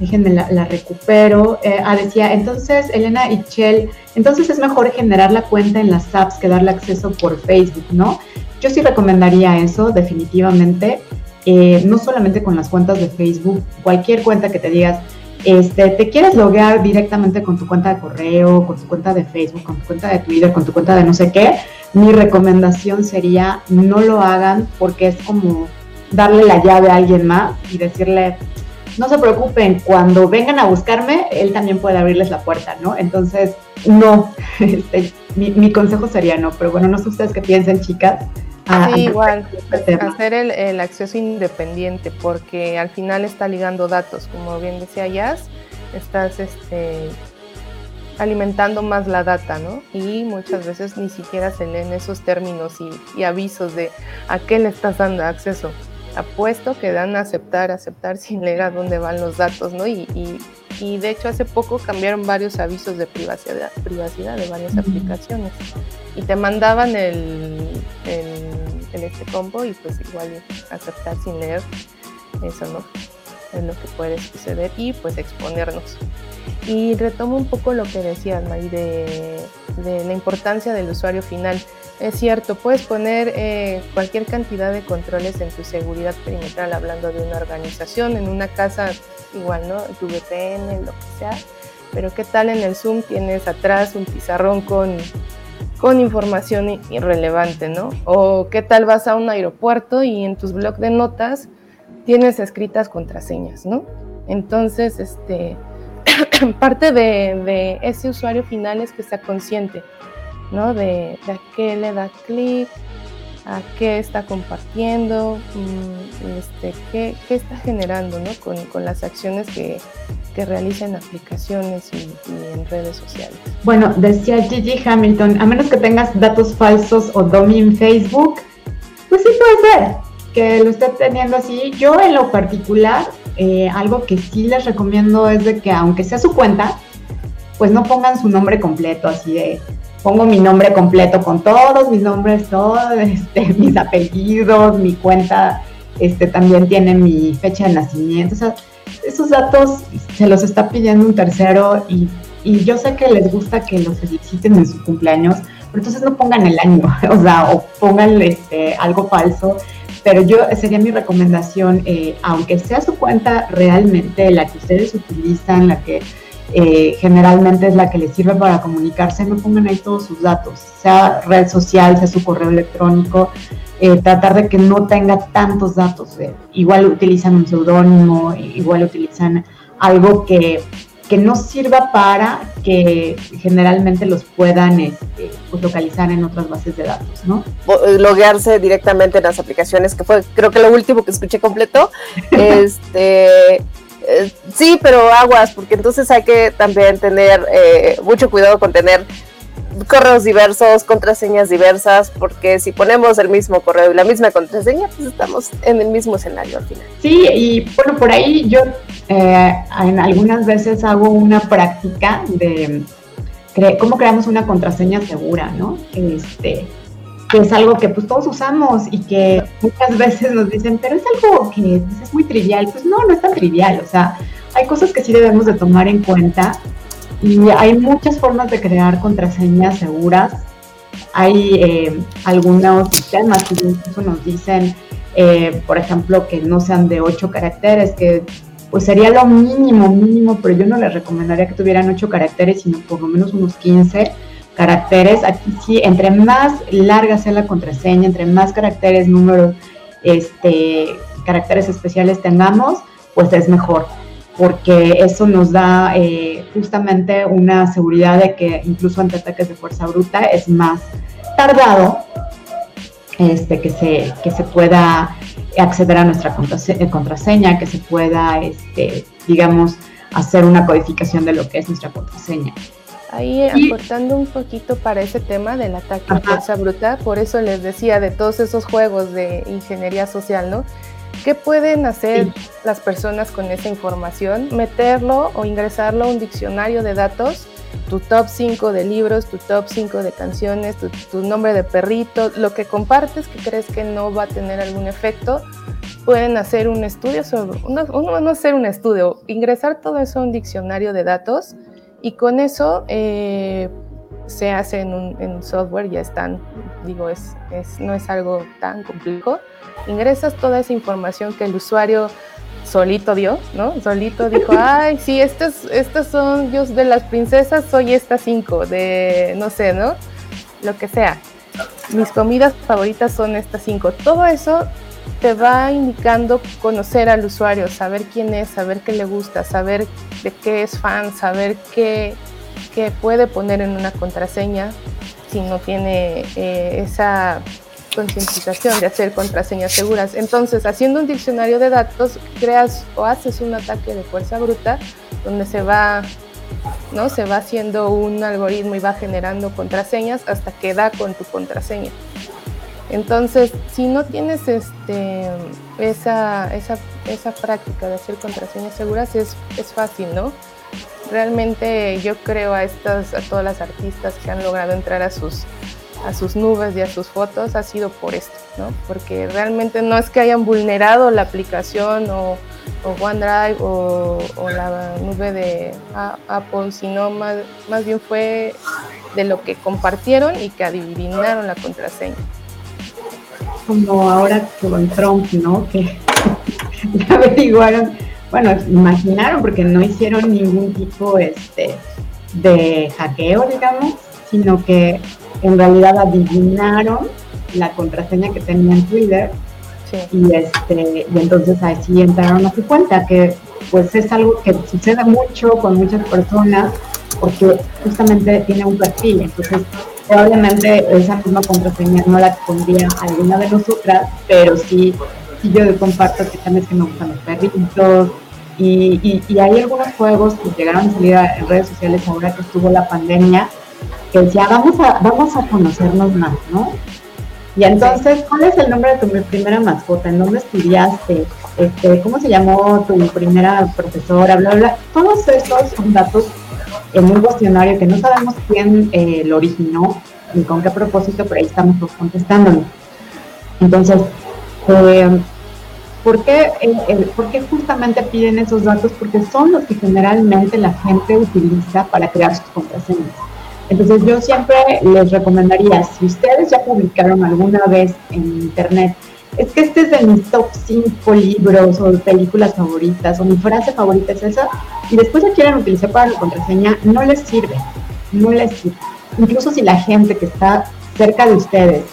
[SPEAKER 3] déjenme la, recupero, ah, decía, entonces, Elena y Chell, entonces es mejor generar la cuenta en las apps que darle acceso por Facebook, ¿no? Yo sí recomendaría eso, definitivamente. Eh, no solamente con las cuentas de Facebook, cualquier cuenta que te digas, este, te quieres loguear directamente con tu cuenta de correo, con tu cuenta de Facebook, con tu cuenta de Twitter, con tu cuenta de no sé qué, mi recomendación sería no lo hagan porque es como darle la llave a alguien más y decirle, no se preocupen, cuando vengan a buscarme, él también puede abrirles la puerta, ¿no? Entonces, no, [laughs] este, mi, mi, consejo sería no, pero bueno, no sé ustedes qué piensen, chicas.
[SPEAKER 2] Ah, sí, igual, hacer el, acceso independiente, porque al final está ligando datos, como bien decía Jazz, estás este, alimentando más la data, ¿no? Y muchas veces ni siquiera se leen esos términos y, avisos de a qué le estás dando acceso. Apuesto que dan a aceptar, aceptar [laughs] sin leer a dónde van los datos, ¿no? Y, y, de hecho hace poco cambiaron varios avisos de privacidad, privacidad de varias aplicaciones y te mandaban el en este combo y pues igual aceptar sin leer, eso no es lo que puede suceder y pues exponernos. Y retomo un poco lo que decías, May, de, de la importancia del usuario final. Es cierto, puedes poner eh, cualquier cantidad de controles en tu seguridad perimetral, hablando de una organización, en una casa, igual, ¿no? Tu VPN, lo que sea. Pero ¿qué tal en el Zoom tienes atrás un pizarrón con con información irrelevante, ¿no? O qué tal vas a un aeropuerto y en tus blocs de notas tienes escritas contraseñas, ¿no? Entonces, este, [clears throat] parte de, ese usuario final es que sea consciente, ¿no? De, de a qué le da clic, a qué está compartiendo, mm, este, qué, está generando ¿no? con, con, las acciones que, que realiza en aplicaciones y, en redes sociales.
[SPEAKER 3] Bueno, decía Gigi Hamilton, a menos que tengas datos falsos o domin Facebook, pues sí puede ser que lo esté teniendo así. Yo en lo particular, eh, algo que sí les recomiendo es de que aunque sea su cuenta, pues no pongan su nombre completo así de pongo mi nombre completo con todos mis nombres, todos [laughs] este, mis apellidos, mi cuenta este, también tiene mi fecha de nacimiento. O sea, esos datos se los está pidiendo un tercero y, y yo sé que les gusta que los feliciten en su cumpleaños, pero entonces no pongan el año, [laughs] o sea, o pongan este, algo falso. Pero yo sería mi recomendación, eh, aunque sea su cuenta realmente la que ustedes utilizan, la que eh, generalmente es la que les sirve para comunicarse, no pongan ahí todos sus datos, sea red social, sea su correo electrónico, eh, tratar de que no tenga tantos datos. Eh, igual utilizan un seudónimo, igual utilizan algo que, que, no sirva para que generalmente los puedan este, pues, localizar en otras bases de datos, ¿no?
[SPEAKER 1] Loguearse directamente en las aplicaciones, que fue creo que lo último que escuché completo. [laughs] este eh, sí, pero aguas, porque entonces hay que también tener eh, mucho cuidado con tener correos diversos, contraseñas diversas, porque si ponemos el mismo correo y la misma contraseña, pues estamos en el mismo escenario al final.
[SPEAKER 3] Sí, y bueno, por ahí yo eh, en algunas veces hago una práctica de cómo creamos una contraseña segura, ¿no? Este, que es algo que pues todos usamos y que muchas veces nos dicen, pero es algo que es muy trivial. Pues no, no es tan trivial, o sea, hay cosas que sí debemos de tomar en cuenta y hay muchas formas de crear contraseñas seguras. Hay eh, algunos sistemas que incluso nos dicen, eh, por ejemplo, que no sean de ocho caracteres, que pues sería lo mínimo, mínimo, pero yo no les recomendaría que tuvieran ocho caracteres, sino por lo menos unos 15 caracteres. Aquí sí, entre más larga sea la contraseña, entre más caracteres, números, este, caracteres especiales tengamos, pues es mejor, porque eso nos da eh, justamente una seguridad de que incluso ante ataques de fuerza bruta es más tardado este, que, se, que se pueda acceder a nuestra contraseña, que se pueda, este, digamos, hacer una codificación de lo que es nuestra contraseña.
[SPEAKER 2] Ahí aportando un poquito para ese tema del ataque de fuerza bruta, por eso les decía de todos esos juegos de ingeniería social, ¿no? ¿Qué pueden hacer las personas con esa información? Meterlo o ingresarlo a un diccionario de datos, tu top 5 de libros, tu top 5 de canciones, tu, nombre de perrito, lo que compartes que crees que no va a tener algún efecto, pueden hacer un estudio sobre, no, no hacer un estudio, ingresar todo eso a un diccionario de datos y con eso eh, se hace en un software, ya están, digo, es, es, no es algo tan complejo. Ingresas toda esa información que el usuario solito dio, ¿no? Solito dijo, [laughs] ay, sí, estas, estas son, yo de las princesas soy estas cinco, de, no sé, ¿no? Lo que sea. Mis comidas favoritas son estas cinco. Todo eso te va indicando conocer al usuario, saber quién es, saber qué le gusta, saber de qué es fan, saber qué, qué puede poner en una contraseña si no tiene eh, esa concientización de hacer contraseñas seguras. Entonces, haciendo un diccionario de datos, creas o haces un ataque de fuerza bruta donde se va, ¿no? Se va haciendo un algoritmo y va generando contraseñas hasta que da con tu contraseña. Entonces, si no tienes este, esa, esa, esa práctica de hacer contraseñas seguras, es, es fácil, ¿no? Realmente yo creo a, estas, a todas las artistas que han logrado entrar a sus, a sus nubes y a sus fotos ha sido por esto, ¿no? Porque realmente no es que hayan vulnerado la aplicación o, OneDrive o, o, la nube de Apple, sino más, más bien fue de lo que compartieron y que adivinaron la contraseña
[SPEAKER 3] como ahora con Trump, ¿no? Que [laughs] averiguaron, bueno, imaginaron porque no hicieron ningún tipo este, de hackeo, digamos, sino que en realidad adivinaron la contraseña que tenía en Twitter. Y este y entonces así entraron a su cuenta que pues es algo que sucede mucho con muchas personas porque justamente tiene un perfil. Entonces probablemente esa misma contraseña no la pondría alguna de nosotras, pero sí, sí yo comparto que también que me gustan los perritos. Y, y, hay algunos juegos que llegaron a salir en redes sociales ahora que estuvo la pandemia, que decía, vamos a, vamos a conocernos más, ¿no? Y entonces, ¿cuál es el nombre de tu primera mascota? ¿En dónde estudiaste? Este, ¿Cómo se llamó tu primera profesora? Bla, bla. Todos esos son datos en un cuestionario que no sabemos quién eh, lo originó ni con qué propósito, pero ahí estamos contestándolo. Entonces, eh, ¿por, qué, eh, ¿por qué justamente piden esos datos? Porque son los que generalmente la gente utiliza para crear sus contraseñas. Entonces yo siempre les recomendaría, si ustedes ya publicaron alguna vez en internet es que este es de mis top 5 libros o películas favoritas o mi frase favorita es esa, y después la quieren utilizar para la contraseña, no les sirve, no les sirve. Incluso si la gente que está cerca de ustedes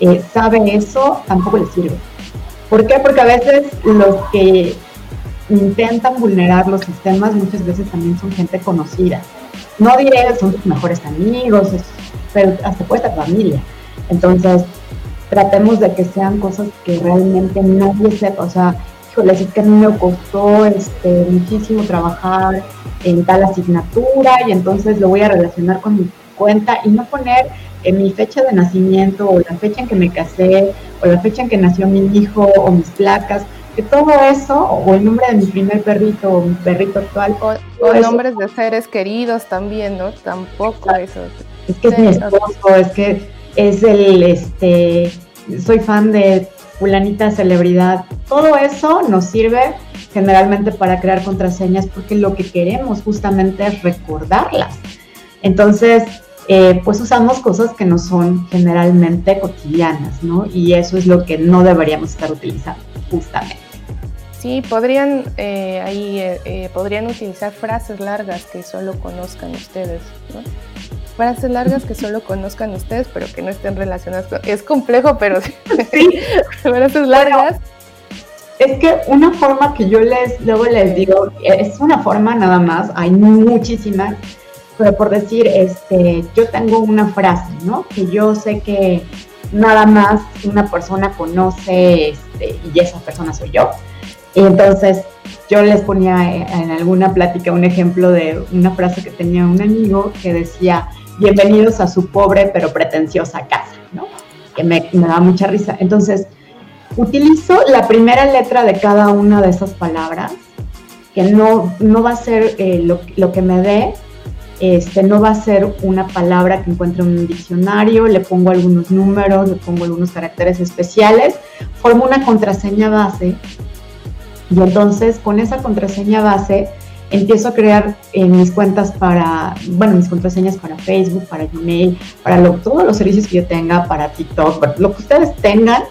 [SPEAKER 3] eh, sabe eso, tampoco les sirve. ¿Por qué? Porque a veces los que intentan vulnerar los sistemas muchas veces también son gente conocida. No diré son sus mejores amigos, pero hasta puede ser familia. Entonces, tratemos de que sean cosas que realmente nadie sepa, o sea, híjole, es que a mí me costó este, muchísimo trabajar en tal asignatura y entonces lo voy a relacionar con mi cuenta y no poner en mi fecha de nacimiento o la fecha en que me casé o la fecha en que nació mi hijo o mis placas, que todo eso, o el nombre de mi primer perrito o mi perrito actual.
[SPEAKER 2] O, nombres de seres queridos también, ¿no? Tampoco eso.
[SPEAKER 3] Es que es mi esposo, es que es el, este, soy fan de fulanita celebridad. Todo eso nos sirve generalmente para crear contraseñas porque lo que queremos justamente es recordarlas. Entonces, eh, pues usamos cosas que no son generalmente cotidianas, ¿no? Y eso es lo que no deberíamos estar utilizando, justamente.
[SPEAKER 2] Sí, podrían eh, ahí eh, podrían utilizar frases largas que solo conozcan ustedes, ¿no? Frases largas que solo conozcan ustedes, pero que no estén relacionadas con... Es complejo, pero sí. [laughs] frases largas.
[SPEAKER 3] es que una forma que yo les, luego les digo, es una forma nada más, hay muchísimas, pero por decir, este, yo tengo una frase, ¿no? Que yo sé que nada más una persona conoce este, y esa persona soy yo. Y entonces yo les ponía en alguna plática un ejemplo de una frase que tenía un amigo que decía, bienvenidos a su pobre pero pretenciosa casa, ¿no? Que me, da mucha risa. Entonces, utilizo la primera letra de cada una de esas palabras, que no, no va a ser eh, lo, lo, que me dé, este, no va a ser una palabra que encuentre en un diccionario, le pongo algunos números, le pongo algunos caracteres especiales, formo una contraseña base y entonces con esa contraseña base empiezo a crear eh, mis cuentas para, bueno, mis contraseñas para Facebook, para Gmail, para todos los servicios que yo tenga, para TikTok, lo que ustedes tengan.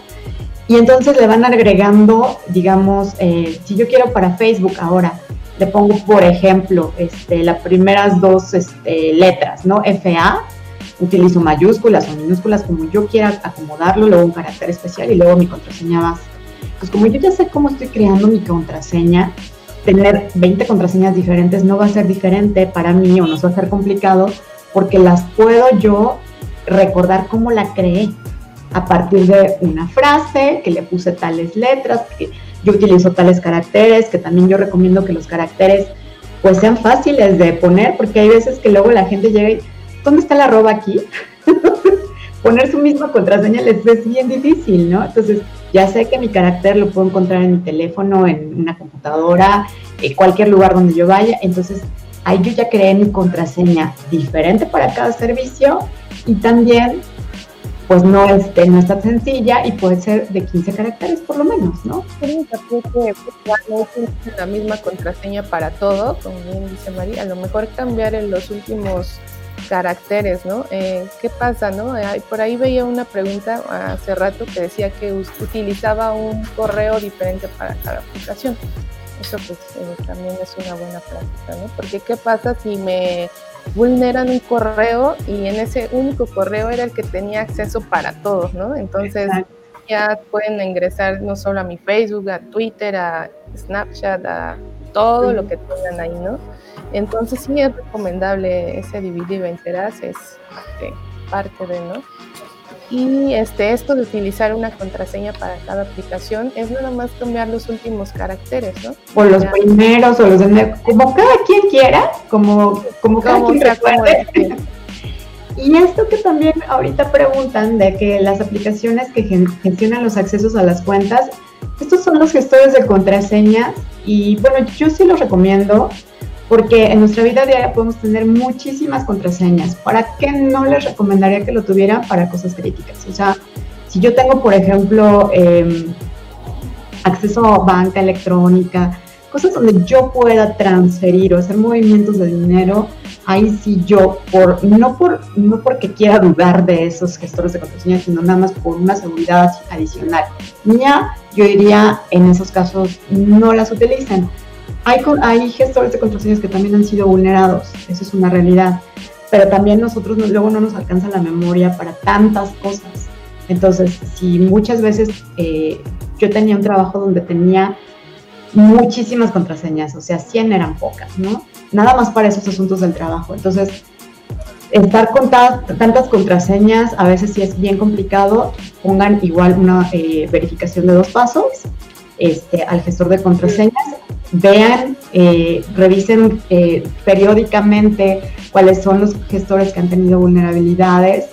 [SPEAKER 3] Y entonces le van agregando, digamos, eh, si yo quiero para Facebook ahora, le pongo, por ejemplo, este, las primeras dos este, letras, ¿no? FA, utilizo mayúsculas o minúsculas como yo quiera acomodarlo, luego un carácter especial y luego mi contraseña base pues como yo ya sé cómo estoy creando mi contraseña, tener 20 contraseñas diferentes no va a ser diferente para mí o no va a ser complicado porque las puedo yo recordar cómo la creé a partir de una frase que le puse tales letras, que yo utilizo tales caracteres, que también yo recomiendo que los caracteres pues sean fáciles de poner porque hay veces que luego la gente llega y ¿dónde está la arroba aquí? [laughs] Poner su misma contraseña les es bien difícil, ¿no? Entonces, ya sé que mi carácter lo puedo encontrar en mi teléfono, en una computadora, en cualquier lugar donde yo vaya. Entonces, ahí yo ya creé mi contraseña diferente para cada servicio y también, pues no, este, no es tan sencilla y puede ser de 15 caracteres por lo menos, ¿no?
[SPEAKER 2] que no la misma contraseña para todo, como bien dice María, a lo mejor cambiar en los últimos caracteres, ¿no? Eh, ¿Qué pasa, no? Por ahí veía una pregunta hace rato que decía que utilizaba un correo diferente para cada aplicación. Eso pues eh, también es una buena práctica, ¿no? Porque ¿qué pasa si me vulneran un correo y en ese único correo era el que tenía acceso para todos, ¿no? Entonces ya pueden ingresar no solo a mi Facebook, a Twitter, a Snapchat, a todo lo que tengan ahí, ¿no? Entonces sí es recomendable ese dividir y vencerás, es parte, de, ¿no? Y este, esto de utilizar una contraseña para cada aplicación es nada más cambiar los últimos caracteres, ¿no?
[SPEAKER 3] O los primeros o los como cada quien quiera, como, como cada quien recuerde. [laughs] Y esto que también ahorita preguntan de que las aplicaciones que gestionan los accesos a las cuentas, estos son los gestores de contraseñas y bueno, yo sí los recomiendo porque en nuestra vida diaria podemos tener muchísimas contraseñas. ¿Para qué no les recomendaría que lo tuvieran para cosas críticas? O sea, si yo tengo, por ejemplo, em, acceso a banca electrónica, cosas donde yo pueda transferir o hacer movimientos de dinero, ahí sí yo, por, no, por, no porque quiera dudar de esos gestores de contraseñas, sino nada más por una seguridad adicional mía, yo diría en esos casos no las utilicen. Hay, hay gestores de contraseñas que también han sido vulnerados, eso es una realidad, pero también nosotros luego no nos alcanza la memoria para tantas cosas. Entonces, si muchas veces eh, yo tenía un trabajo donde tenía muchísimas contraseñas, o sea, 100 eran pocas, ¿no? Nada más para esos asuntos del trabajo. Entonces, estar con tantas contraseñas a veces sí es bien complicado. Pongan igual una eh, verificación de dos pasos este, al gestor de contraseñas vean, eh, revisen eh, periódicamente cuáles son los gestores que han tenido vulnerabilidades.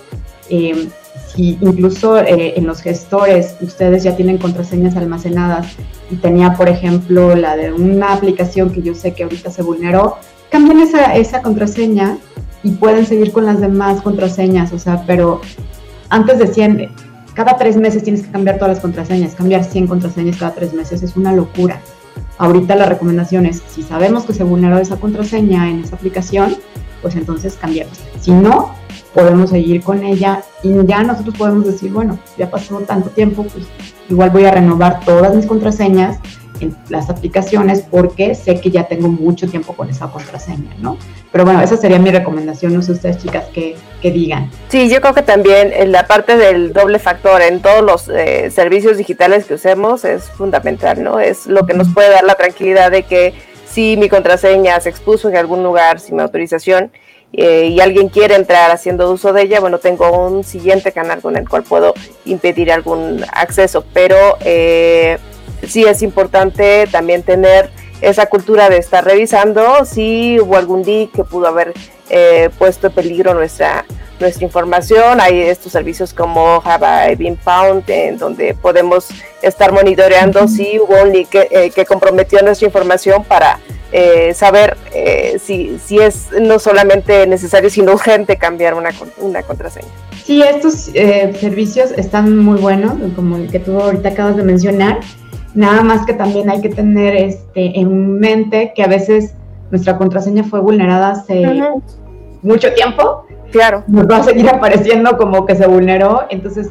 [SPEAKER 3] Eh, si incluso en los gestores ustedes ya tienen contraseñas almacenadas y tenía, por ejemplo, la de una aplicación que yo sé que ahorita se vulneró, cambien esa, esa contraseña y pueden seguir con las demás contraseñas, o sea, pero antes decían, cada tres meses tienes que cambiar todas las contraseñas, cambiar 100 contraseñas cada tres meses es una locura. Ahorita la recomendación es, si sabemos que se vulneró esa contraseña en esa aplicación, pues entonces cambiamos. Si no, podemos seguir con ella y ya nosotros podemos decir, bueno, ya pasó tanto tiempo, pues igual voy a renovar todas mis contraseñas en las aplicaciones porque sé que ya tengo mucho tiempo con esa contraseña, ¿no? Pero bueno, esa sería mi recomendación, no sé ustedes chicas que, digan.
[SPEAKER 1] Sí, yo creo que también en la parte del doble factor en todos los eh, servicios digitales que usemos es fundamental, ¿no? Es lo que nos puede dar la tranquilidad de que si mi contraseña se expuso en algún lugar sin mi autorización eh, y alguien quiere entrar haciendo uso de ella, bueno, tengo un siguiente canal con el cual puedo impedir algún acceso, pero eh, sí es importante también tener esa cultura de estar revisando si hubo algún día que pudo haber eh, puesto en peligro nuestra nuestra información. Hay estos servicios como Have I Been Found, en donde podemos estar monitoreando si hubo un link que, que comprometió nuestra información para eh, saber eh, si, si es no solamente necesario, sino urgente cambiar una, una contraseña.
[SPEAKER 3] Sí, estos eh, servicios están muy buenos, como el que tú ahorita acabas de mencionar. Nada más que también hay que tener este, en mente que a veces nuestra contraseña fue vulnerada hace mucho tiempo.
[SPEAKER 1] Claro.
[SPEAKER 3] Nos va a seguir apareciendo como que se vulneró. Entonces,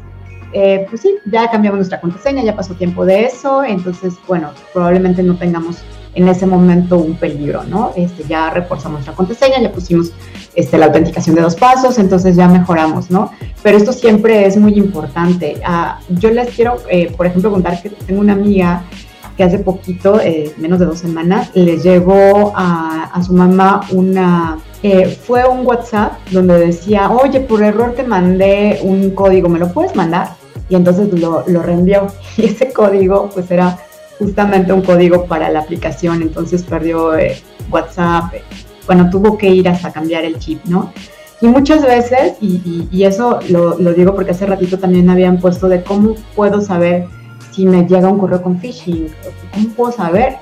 [SPEAKER 3] pues sí, ya cambiamos nuestra contraseña, ya pasó tiempo de eso. Entonces, bueno, probablemente no tengamos en ese momento un peligro, ¿no? Este, ya reforzamos la contraseña, ya pusimos este, la autenticación de dos pasos, entonces ya mejoramos, ¿no? Pero esto siempre es muy importante. Ah, yo les quiero, eh, por ejemplo, contar que tengo una amiga que hace poquito, eh, menos de dos semanas, le llegó a, su mamá una, eh, fue un WhatsApp donde decía, oye, por error te mandé un código, ¿me lo puedes mandar? Y entonces lo, lo reenvió. [laughs] Y ese código, pues era justamente un código para la aplicación, entonces perdió eh, WhatsApp, eh, bueno, tuvo que ir hasta cambiar el chip, ¿no? Y muchas veces, y, eso lo, digo porque hace ratito también habían puesto de cómo puedo saber si me llega un correo con phishing, cómo puedo saber.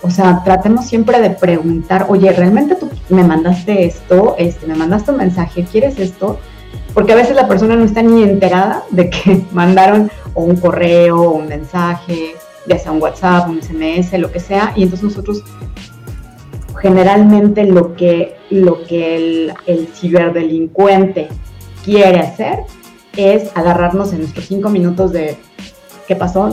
[SPEAKER 3] O sea, tratemos siempre de preguntar, oye, ¿realmente tú me mandaste esto? Este, ¿Me mandaste un mensaje? ¿Quieres esto? Porque a veces la persona no está ni enterada de que [laughs] mandaron o un correo o un mensaje ya sea un WhatsApp, un SMS, lo que sea, y entonces nosotros generalmente lo que, lo que el, el ciberdelincuente quiere hacer es agarrarnos en nuestros cinco minutos de qué pasó,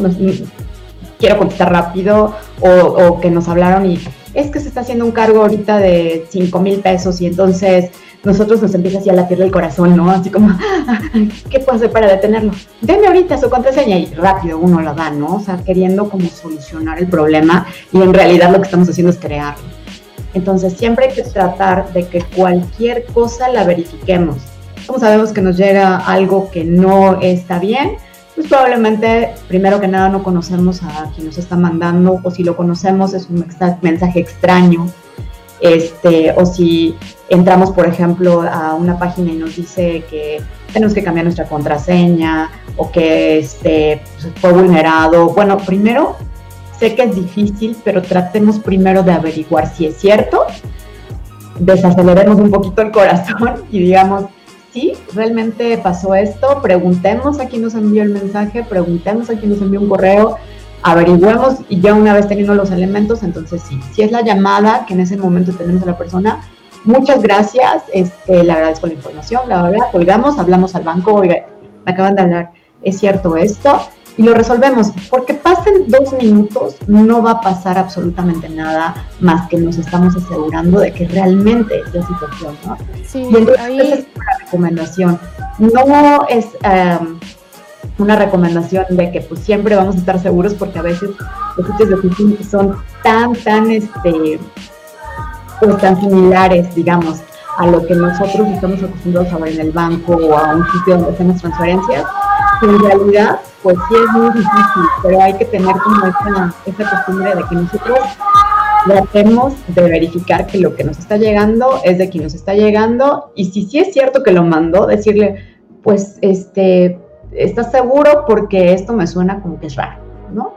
[SPEAKER 3] quiero contestar rápido o, o, que nos hablaron y es que se está haciendo un cargo ahorita de cinco mil pesos y entonces nosotros nos empieza así a latir el corazón, ¿no? Así como, [laughs] ¿qué puedo hacer para detenerlo? Deme ahorita su contraseña y rápido uno la da, ¿no? O sea, queriendo como solucionar el problema y en realidad lo que estamos haciendo es crearlo. Entonces siempre hay que tratar de que cualquier cosa la verifiquemos. Como sabemos que nos llega algo que no está bien, pues probablemente primero que nada no conocemos a quien nos está mandando o si lo conocemos es un mensaje extraño este, o si entramos, por ejemplo, a una página y nos dice que tenemos que cambiar nuestra contraseña o que este, pues, fue vulnerado. Bueno, primero, sé que es difícil, pero tratemos primero de averiguar si es cierto. Desaceleremos un poquito el corazón [laughs] y digamos, sí, realmente pasó esto. Preguntemos a quién nos envió el mensaje, preguntemos a quién nos envió un correo averigüemos y ya una vez teniendo los elementos, entonces sí, si es la llamada que en ese momento tenemos a la persona, muchas gracias, este, le agradezco la información, la verdad, colgamos, hablamos al banco, oiga, me acaban de hablar, es cierto esto, y lo resolvemos, porque pasen dos minutos, no va a pasar absolutamente nada más que nos estamos asegurando de que realmente es la situación, ¿no? Sí, y entonces ahí... esa es una recomendación, no es... Um, una recomendación de que pues siempre vamos a estar seguros porque a veces los sitios de phishing son tan, tan, este, pues tan similares, digamos, a lo que nosotros estamos acostumbrados a ver en el banco o a un sitio donde hacemos transferencias, que en realidad pues sí es muy difícil, pero hay que tener como esa, esa costumbre de que nosotros tratemos de verificar que lo que nos está llegando es de quien nos está llegando. Y si sí es cierto que lo mandó, decirle, pues este, ¿estás seguro? Porque esto me suena como que es raro, ¿no?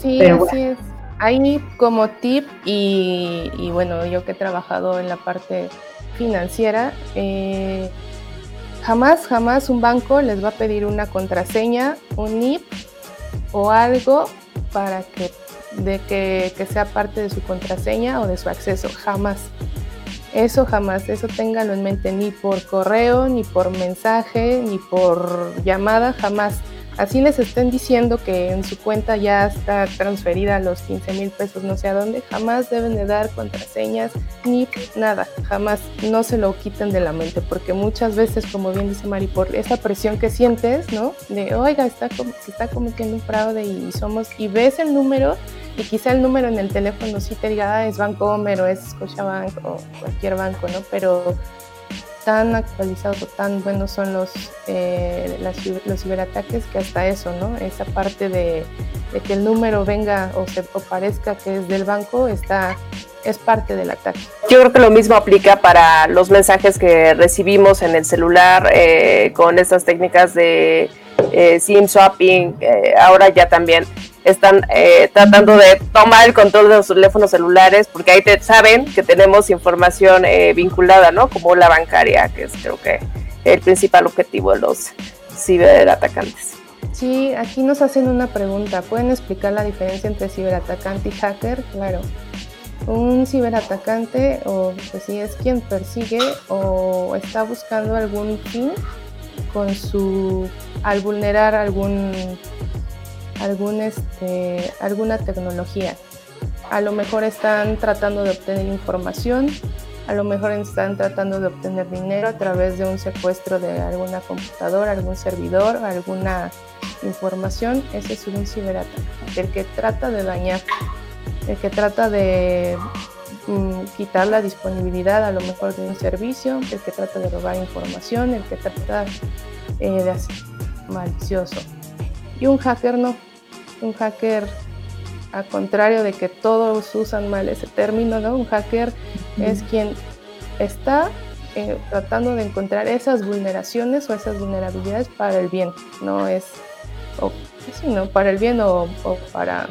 [SPEAKER 2] Sí, así es. Ahí como tip y, bueno, yo que he trabajado en la parte financiera, eh, Jamás, jamás un banco les va a pedir una contraseña, un NIP o algo para que, de que, que sea parte de su contraseña o de su acceso. Jamás. Eso jamás, eso ténganlo en mente, ni por correo, ni por mensaje, ni por llamada, jamás. Así les estén diciendo que en su cuenta ya está transferida los 15 mil pesos no sé a dónde, jamás deben de dar contraseñas ni nada, jamás no se lo quiten de la mente, porque muchas veces, como bien dice Mari, por esa presión que sientes, ¿no? De, oiga, se está cometiendo un fraude y somos, y ves el número y quizá el número en el teléfono sí te diga, ah, es Bancomer o es Scotiabank o cualquier banco, ¿no? Pero tan actualizados o tan buenos son los, eh, los ciberataques que hasta eso, ¿no? Esa parte de, que el número venga o, se, o parezca que es del banco está es parte del ataque.
[SPEAKER 1] Yo creo que lo mismo aplica para los mensajes que recibimos en el celular eh, con estas técnicas de eh, SIM swapping, eh, ahora ya también están eh, tratando de tomar el control de los teléfonos celulares porque ahí te, saben que tenemos información eh, vinculada, ¿no? Como la bancaria, que es creo que el principal objetivo de los ciberatacantes.
[SPEAKER 2] Sí, aquí nos hacen una pregunta. ¿Pueden explicar la diferencia entre ciberatacante y hacker? Claro. Un ciberatacante o pues sí es quien persigue o está buscando algún fin con su al vulnerar algún algún, este, alguna tecnología. A lo mejor están tratando de obtener información, a lo mejor están tratando de obtener dinero a través de un secuestro de alguna computadora, algún servidor, alguna información. Ese es un ciberataque. El que trata de dañar, el que trata de mm, quitar la disponibilidad a lo mejor de un servicio, el que trata de robar información, el que trata eh, de hacer malicioso. Y un hacker no, un hacker, a contrario de que todos usan mal ese término, ¿no? Un hacker es quien está eh, tratando de encontrar esas vulneraciones o esas vulnerabilidades para el bien, no es, o, no, para el bien o, para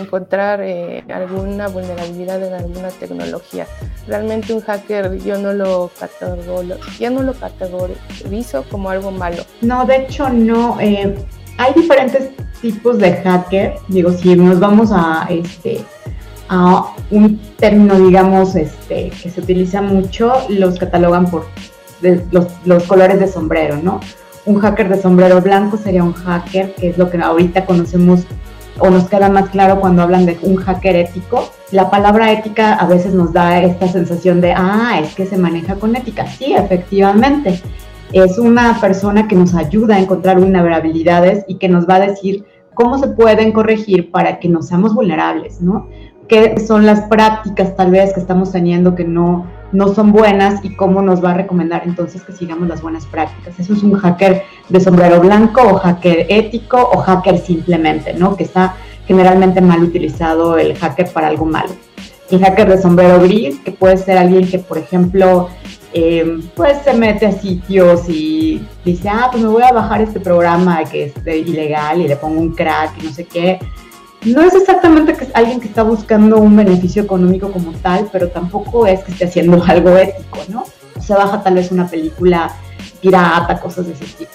[SPEAKER 2] encontrar eh, alguna vulnerabilidad en alguna tecnología. Realmente un hacker yo no lo ya no lo categorizo como algo malo.
[SPEAKER 3] No, de hecho no. Eh, hay diferentes tipos de hacker. Digo, si nos vamos a este a un término, digamos, este, que se utiliza mucho, los catalogan por los, los, colores de sombrero, ¿no? Un hacker de sombrero blanco sería un hacker, que es lo que ahorita conocemos o nos queda más claro cuando hablan de un hacker ético. La palabra ética a veces nos da esta sensación de, ah, es que se maneja con ética. Sí, efectivamente es una persona que nos ayuda a encontrar vulnerabilidades y que nos va a decir cómo se pueden corregir para que no seamos vulnerables, ¿no? ¿Qué son las prácticas tal vez que estamos teniendo que no, no son buenas y cómo nos va a recomendar entonces que sigamos las buenas prácticas? Eso es un hacker de sombrero blanco o hacker ético o hacker simplemente, ¿no? Que está generalmente mal utilizado el hacker para algo malo. El hacker de sombrero gris, que puede ser alguien que, por ejemplo, Em, pues se mete a sitios y dice, ah, pues me voy a bajar este programa que es ilegal y le pongo un crack y no sé qué. No es exactamente que es alguien que está buscando un beneficio económico como tal, pero tampoco es que esté haciendo [laughs] algo ético, ¿no? Se baja tal vez una película pirata, cosas de ese tipo.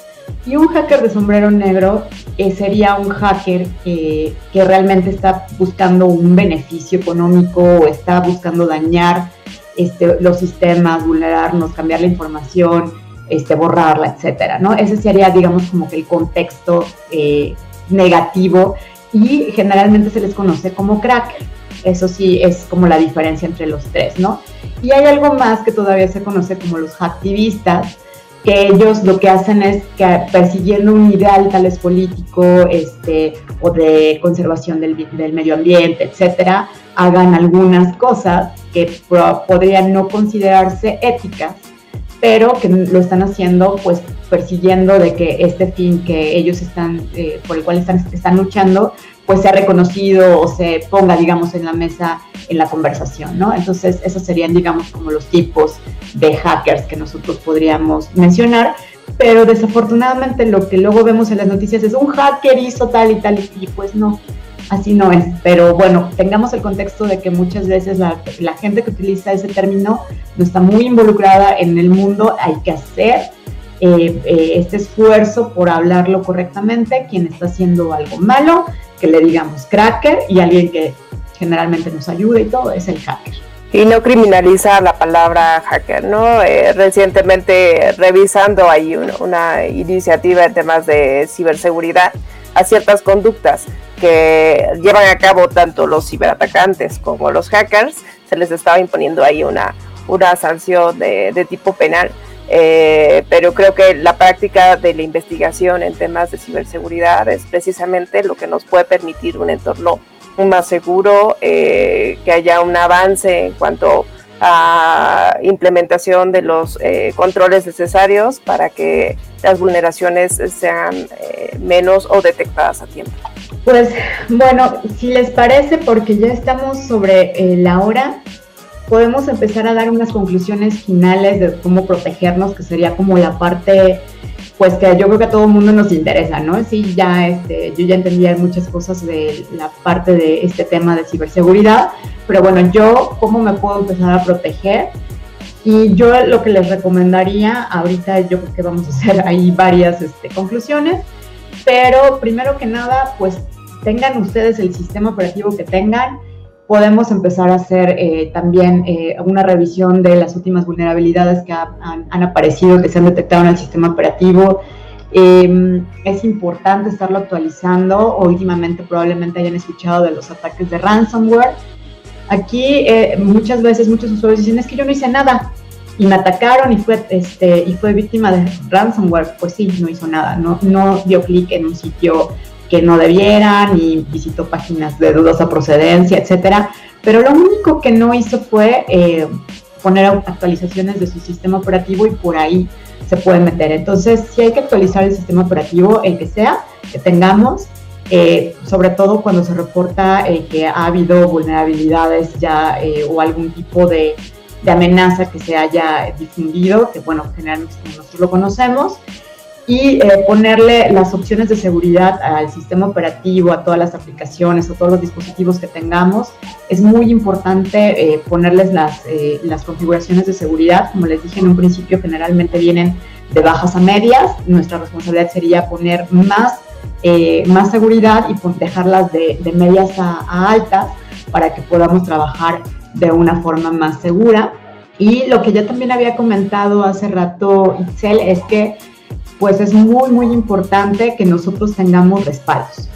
[SPEAKER 3] Y un hacker de sombrero negro eh, sería un hacker que realmente está buscando un beneficio económico o está buscando dañar este, los sistemas, vulnerarnos, cambiar la información, este, borrarla, etcétera, ¿no? Ese sería, digamos, como que el contexto eh, negativo y generalmente se les conoce como cracker. Eso sí es como la diferencia entre los tres, ¿no? Y hay algo más que todavía se conoce como los hacktivistas, que ellos lo que hacen es que persiguiendo un ideal tal vez político este, o de conservación del, del medio ambiente, etcétera, hagan algunas cosas que podrían no considerarse éticas, pero que lo están haciendo pues persiguiendo de que este fin que ellos están, eh, por el cual están, están luchando, pues sea reconocido o se ponga, digamos, en la mesa en la conversación, ¿no? Entonces, esos serían, digamos, como los tipos de hackers que nosotros podríamos mencionar, pero desafortunadamente lo que luego vemos en las noticias es un hacker hizo tal y tal y pues no, así no es. Pero bueno, tengamos el contexto de que muchas veces la, gente que utiliza ese término no está muy involucrada en el mundo, hay que hacer eh, eh, este esfuerzo por hablarlo correctamente, quien está haciendo algo malo, que le digamos cracker y alguien que generalmente nos ayuda y todo es el hacker.
[SPEAKER 1] Y no criminaliza la palabra hacker, ¿no? Eh, recientemente revisando ahí una, iniciativa en temas de ciberseguridad a ciertas conductas que llevan a cabo tanto los ciberatacantes como los hackers, se les estaba imponiendo ahí una, una sanción de, de tipo penal eh, pero creo que la práctica de la investigación en temas de ciberseguridad es precisamente lo que nos puede permitir un entorno más seguro, eh, que haya un avance en cuanto a implementación de los eh, controles necesarios para que las vulneraciones sean menos o detectadas a tiempo.
[SPEAKER 3] Pues bueno, si les parece, porque ya estamos sobre la hora, podemos empezar a dar unas conclusiones finales de cómo protegernos, que sería como la parte, pues que yo creo que a todo el mundo nos interesa, ¿no? Sí, ya este, yo ya entendía muchas cosas de la parte de este tema de ciberseguridad, pero bueno, yo, ¿cómo me puedo empezar a proteger? Y yo lo que les recomendaría, ahorita yo creo que vamos a hacer [laughs] ahí varias este, conclusiones, pero primero que nada, pues tengan ustedes el sistema operativo que tengan, podemos empezar a hacer eh, también eh, una revisión de las últimas vulnerabilidades que han, aparecido, que se han detectado en el sistema operativo. Em, es importante estarlo actualizando. Últimamente probablemente hayan escuchado de los ataques de ransomware. Aquí eh, muchas veces muchos usuarios dicen es que yo no hice nada y me atacaron y fue, este, y fue víctima de ransomware. Pues sí, no hizo nada, no, no dio clic en un sitio que no debieran y visitó páginas de dudosa procedencia, etcétera. Pero lo único que no hizo fue eh, poner actualizaciones de su sistema operativo y por ahí se puede meter. Entonces, si hay que actualizar el sistema operativo, el que sea, que tengamos, eh, sobre todo cuando se reporta eh, que ha habido vulnerabilidades ya o algún tipo de, de, amenaza que se haya difundido, que bueno, generalmente nosotros lo conocemos, y eh, ponerle las opciones de seguridad al sistema operativo, a todas las aplicaciones, a todos los dispositivos que tengamos. Es muy importante eh, ponerles las, eh, las configuraciones de seguridad. Como les dije en un principio, generalmente vienen de bajas a medias. Nuestra responsabilidad sería poner más, más seguridad y dejarlas de, de medias a, a altas para que podamos trabajar de una forma más segura. Y lo que ya también había comentado hace rato, Itzel, es que pues es muy, muy importante que nosotros tengamos respaldos.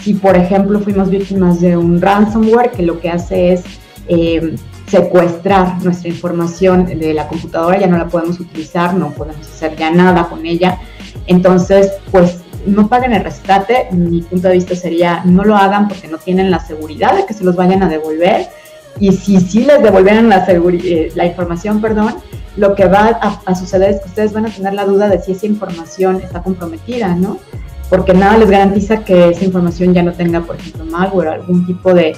[SPEAKER 3] Si, por ejemplo, fuimos víctimas de un ransomware que lo que hace es eh, secuestrar nuestra información de la computadora, ya no la podemos utilizar, no podemos hacer ya nada con ella. Entonces, pues no paguen el rescate. Mi punto de vista sería no lo hagan porque no tienen la seguridad de que se los vayan a devolver. Y si sí les devolvieran la, eh, la información, perdón, lo que va a, suceder es que ustedes van a tener la duda de si esa información está comprometida, ¿no? Porque nada les garantiza que esa información ya no tenga, por ejemplo, malware o algún tipo de,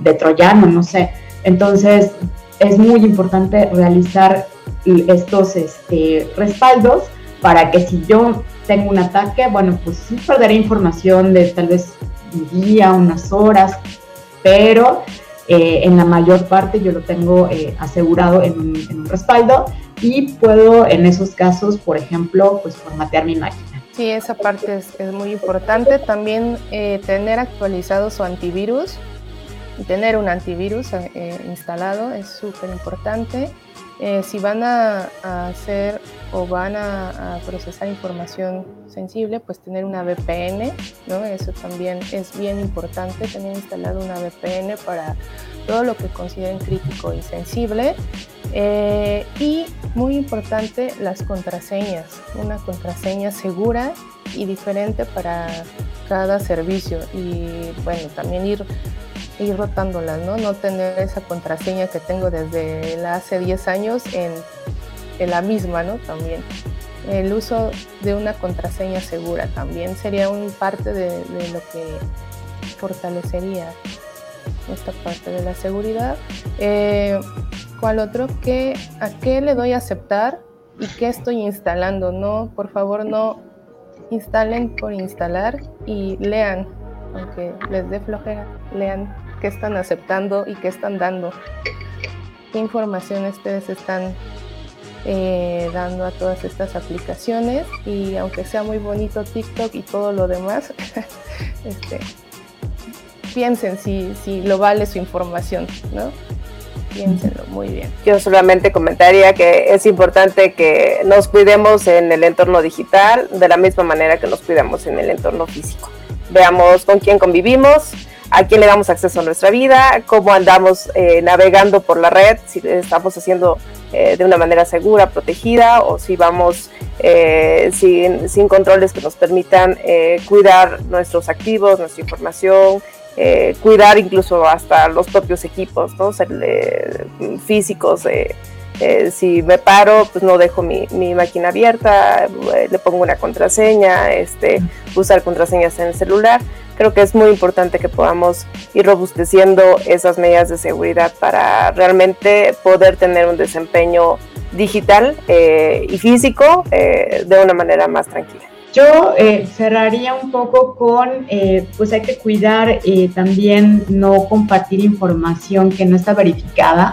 [SPEAKER 3] de troyano, no sé. Entonces, es muy importante realizar estos este, respaldos para que si yo tengo un ataque, bueno, pues sí perderé información de tal vez un día, unas horas, pero eh, en la mayor parte yo lo tengo eh, asegurado en un, respaldo y puedo en esos casos, por ejemplo, pues formatear mi máquina.
[SPEAKER 2] Sí, esa parte es, muy importante. También eh, tener actualizado su antivirus tener un antivirus instalado es súper importante. Eh, si van a, hacer o van a, procesar información sensible, pues tener una VPN. Eso también es bien importante, tener instalado una VPN para todo lo que consideren crítico y sensible. Eh, y muy importante, las contraseñas, una contraseña segura y diferente para cada servicio. Y bueno, también ir ir rotándolas, ¿no? No tener esa contraseña que tengo desde hace 10 años en, la misma, ¿no? También. El uso de una contraseña segura también sería un parte de, lo que fortalecería esta parte de la seguridad. Eh, ¿Cuál otro? ¿Qué, ¿A qué le doy a aceptar y qué estoy instalando? No, por favor, no instalen por instalar y lean, aunque les dé flojera, lean qué están aceptando y qué están dando, qué información ustedes están eh, dando a todas estas aplicaciones y aunque sea muy bonito TikTok y todo lo demás, [laughs] este, piensen si, si lo vale su información, ¿no? Piénsenlo muy bien.
[SPEAKER 1] Yo solamente comentaría que es importante que nos cuidemos en el entorno digital de la misma manera que nos cuidamos en el entorno físico. Veamos con quién convivimos, a quién le damos acceso a nuestra vida, cómo andamos eh, navegando por la red, si estamos haciendo eh, de una manera segura, protegida, o si vamos eh, sin, sin, controles que nos permitan cuidar nuestros activos, nuestra información, cuidar incluso hasta los propios equipos ¿no? físicos. si me paro, pues no dejo mi, mi máquina abierta, le pongo una contraseña, este, usar contraseñas en el celular creo que es muy importante que podamos ir robusteciendo esas medidas de seguridad para realmente poder tener un desempeño digital eh, y físico eh, de una manera más tranquila.
[SPEAKER 3] Yo eh, cerraría un poco con, pues hay que cuidar también no compartir información que no está verificada.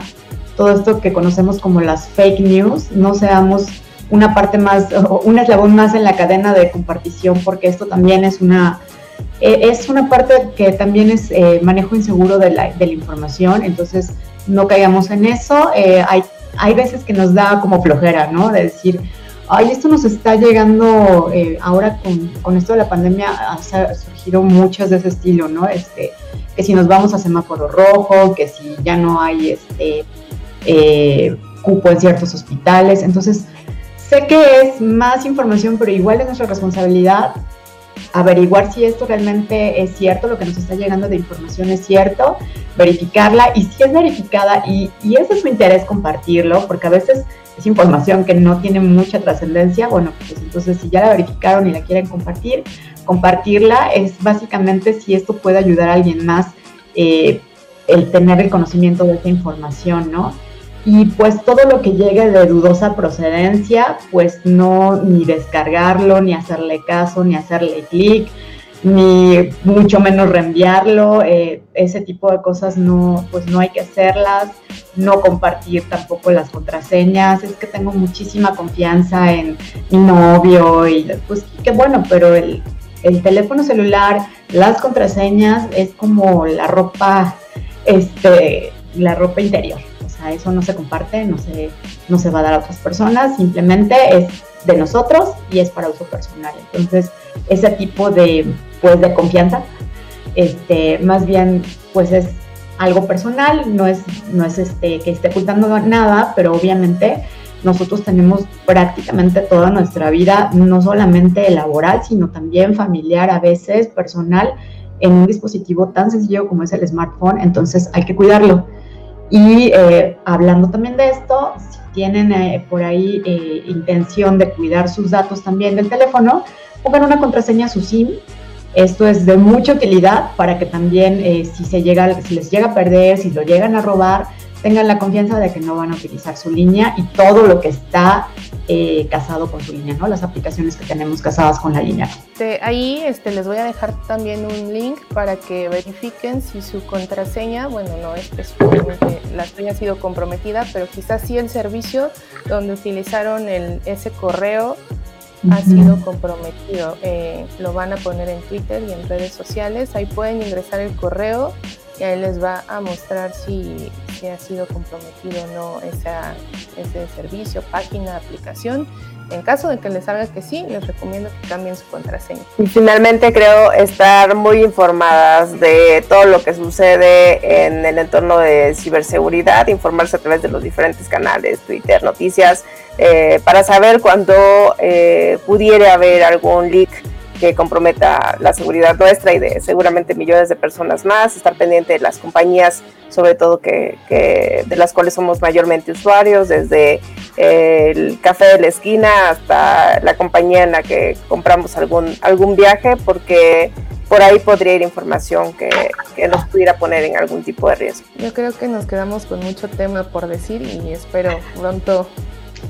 [SPEAKER 3] Todo esto que conocemos como las fake news, no seamos una parte más, un eslabón más en la cadena de compartición, porque esto también es una eh, es una parte que también es eh, manejo inseguro de la, de la, información, entonces no caigamos en eso. Eh, hay, hay veces que nos da como flojera, ¿no? De decir, ay, esto nos está llegando ahora con, con, esto de la pandemia, ha surgido muchas de ese estilo, ¿no? Este, que si nos vamos a semáforo rojo, que si ya no hay este cupo en ciertos hospitales, entonces sé que es más información, pero igual es nuestra responsabilidad averiguar si esto realmente es cierto, lo que nos está llegando de información es cierto, verificarla y si es verificada y, y ese es su interés compartirlo, porque a veces es información que no tiene mucha trascendencia, bueno, pues entonces si ya la verificaron y la quieren compartir, compartirla es básicamente si esto puede ayudar a alguien más eh, el tener el conocimiento de esta información, ¿no? Y pues todo lo que llegue de dudosa procedencia, pues no ni descargarlo, ni hacerle caso, ni hacerle clic, ni mucho menos reenviarlo, eh, ese tipo de cosas no, pues no hay que hacerlas, no compartir tampoco las contraseñas, es que tengo muchísima confianza en mi novio y pues qué bueno, pero el, el teléfono celular, las contraseñas es como la ropa, este, la ropa interior eso no se comparte, no se, no se va a dar a otras personas, simplemente es de nosotros y es para uso personal. Entonces, ese tipo de, pues, de confianza, este, más bien, pues es algo personal, no es, no es este, que esté ocultando nada, pero obviamente nosotros tenemos prácticamente toda nuestra vida, no solamente laboral, sino también familiar, a veces personal, en un dispositivo tan sencillo como es el smartphone, entonces hay que cuidarlo. Y eh, hablando también de esto, si tienen eh, por ahí eh, intención de cuidar sus datos también del teléfono, pongan una contraseña a su SIM. Esto es de mucha utilidad para que también si, se llega, si les llega a perder, si lo llegan a robar, tengan la confianza de que no van a utilizar su línea y todo lo que está eh, casado con su línea, ¿no? Las aplicaciones que tenemos casadas con la línea.
[SPEAKER 2] ahí este, les voy a dejar también un link para que verifiquen si su contraseña, bueno, no específicamente la suya ha sido comprometida, pero quizás sí el servicio donde utilizaron el, ese correo ha sido comprometido. Eh, lo van a poner en Twitter y en redes sociales. Ahí pueden ingresar el correo y ahí les va a mostrar si, si ha sido comprometido no esa, ese servicio, página, aplicación. En caso de que les salga que sí, les recomiendo que cambien su contraseña.
[SPEAKER 1] Y finalmente creo estar muy informadas de todo lo que sucede en el entorno de ciberseguridad, informarse a través de los diferentes canales, Twitter, noticias, eh, para saber cuando eh, pudiera haber algún leak que comprometa la seguridad nuestra y de seguramente millones de personas más, estar pendiente de las compañías, sobre todo que, de las cuales somos mayormente usuarios, desde el café de la esquina hasta la compañía en la que compramos algún, algún viaje, porque por ahí podría ir información que, que, nos pudiera poner en algún tipo de riesgo.
[SPEAKER 2] Yo creo que nos quedamos con mucho tema por decir y espero pronto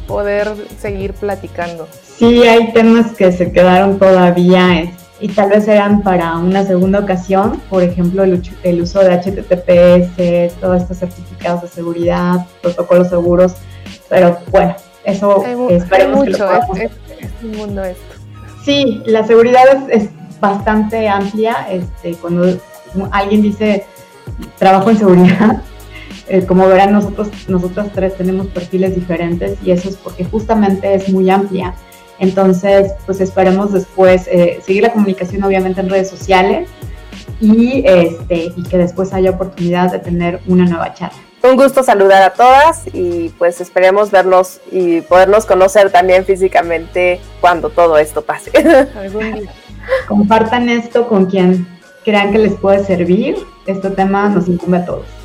[SPEAKER 2] poder seguir platicando.
[SPEAKER 3] Sí, hay temas que se quedaron todavía y tal vez eran para una segunda ocasión, por ejemplo, el, uso de HTTPS, todos estos certificados de seguridad, protocolos seguros, pero bueno, Eso esperemos que lo
[SPEAKER 2] es, un mundo esto.
[SPEAKER 3] Sí, la seguridad es, bastante amplia. Este, cuando alguien dice trabajo en seguridad, [laughs] eh, como verán nosotros, nosotras tres tenemos perfiles diferentes y eso es porque justamente es muy amplia. Entonces, pues esperemos después eh, seguir la comunicación obviamente en redes sociales y, este, y que después haya oportunidad de tener una nueva charla.
[SPEAKER 1] Un gusto saludar a todas y pues esperemos vernos y podernos conocer también físicamente cuando todo esto pase. [laughs]
[SPEAKER 3] Compartan esto con quien crean que les puede servir. Este tema nos incumbe a todos.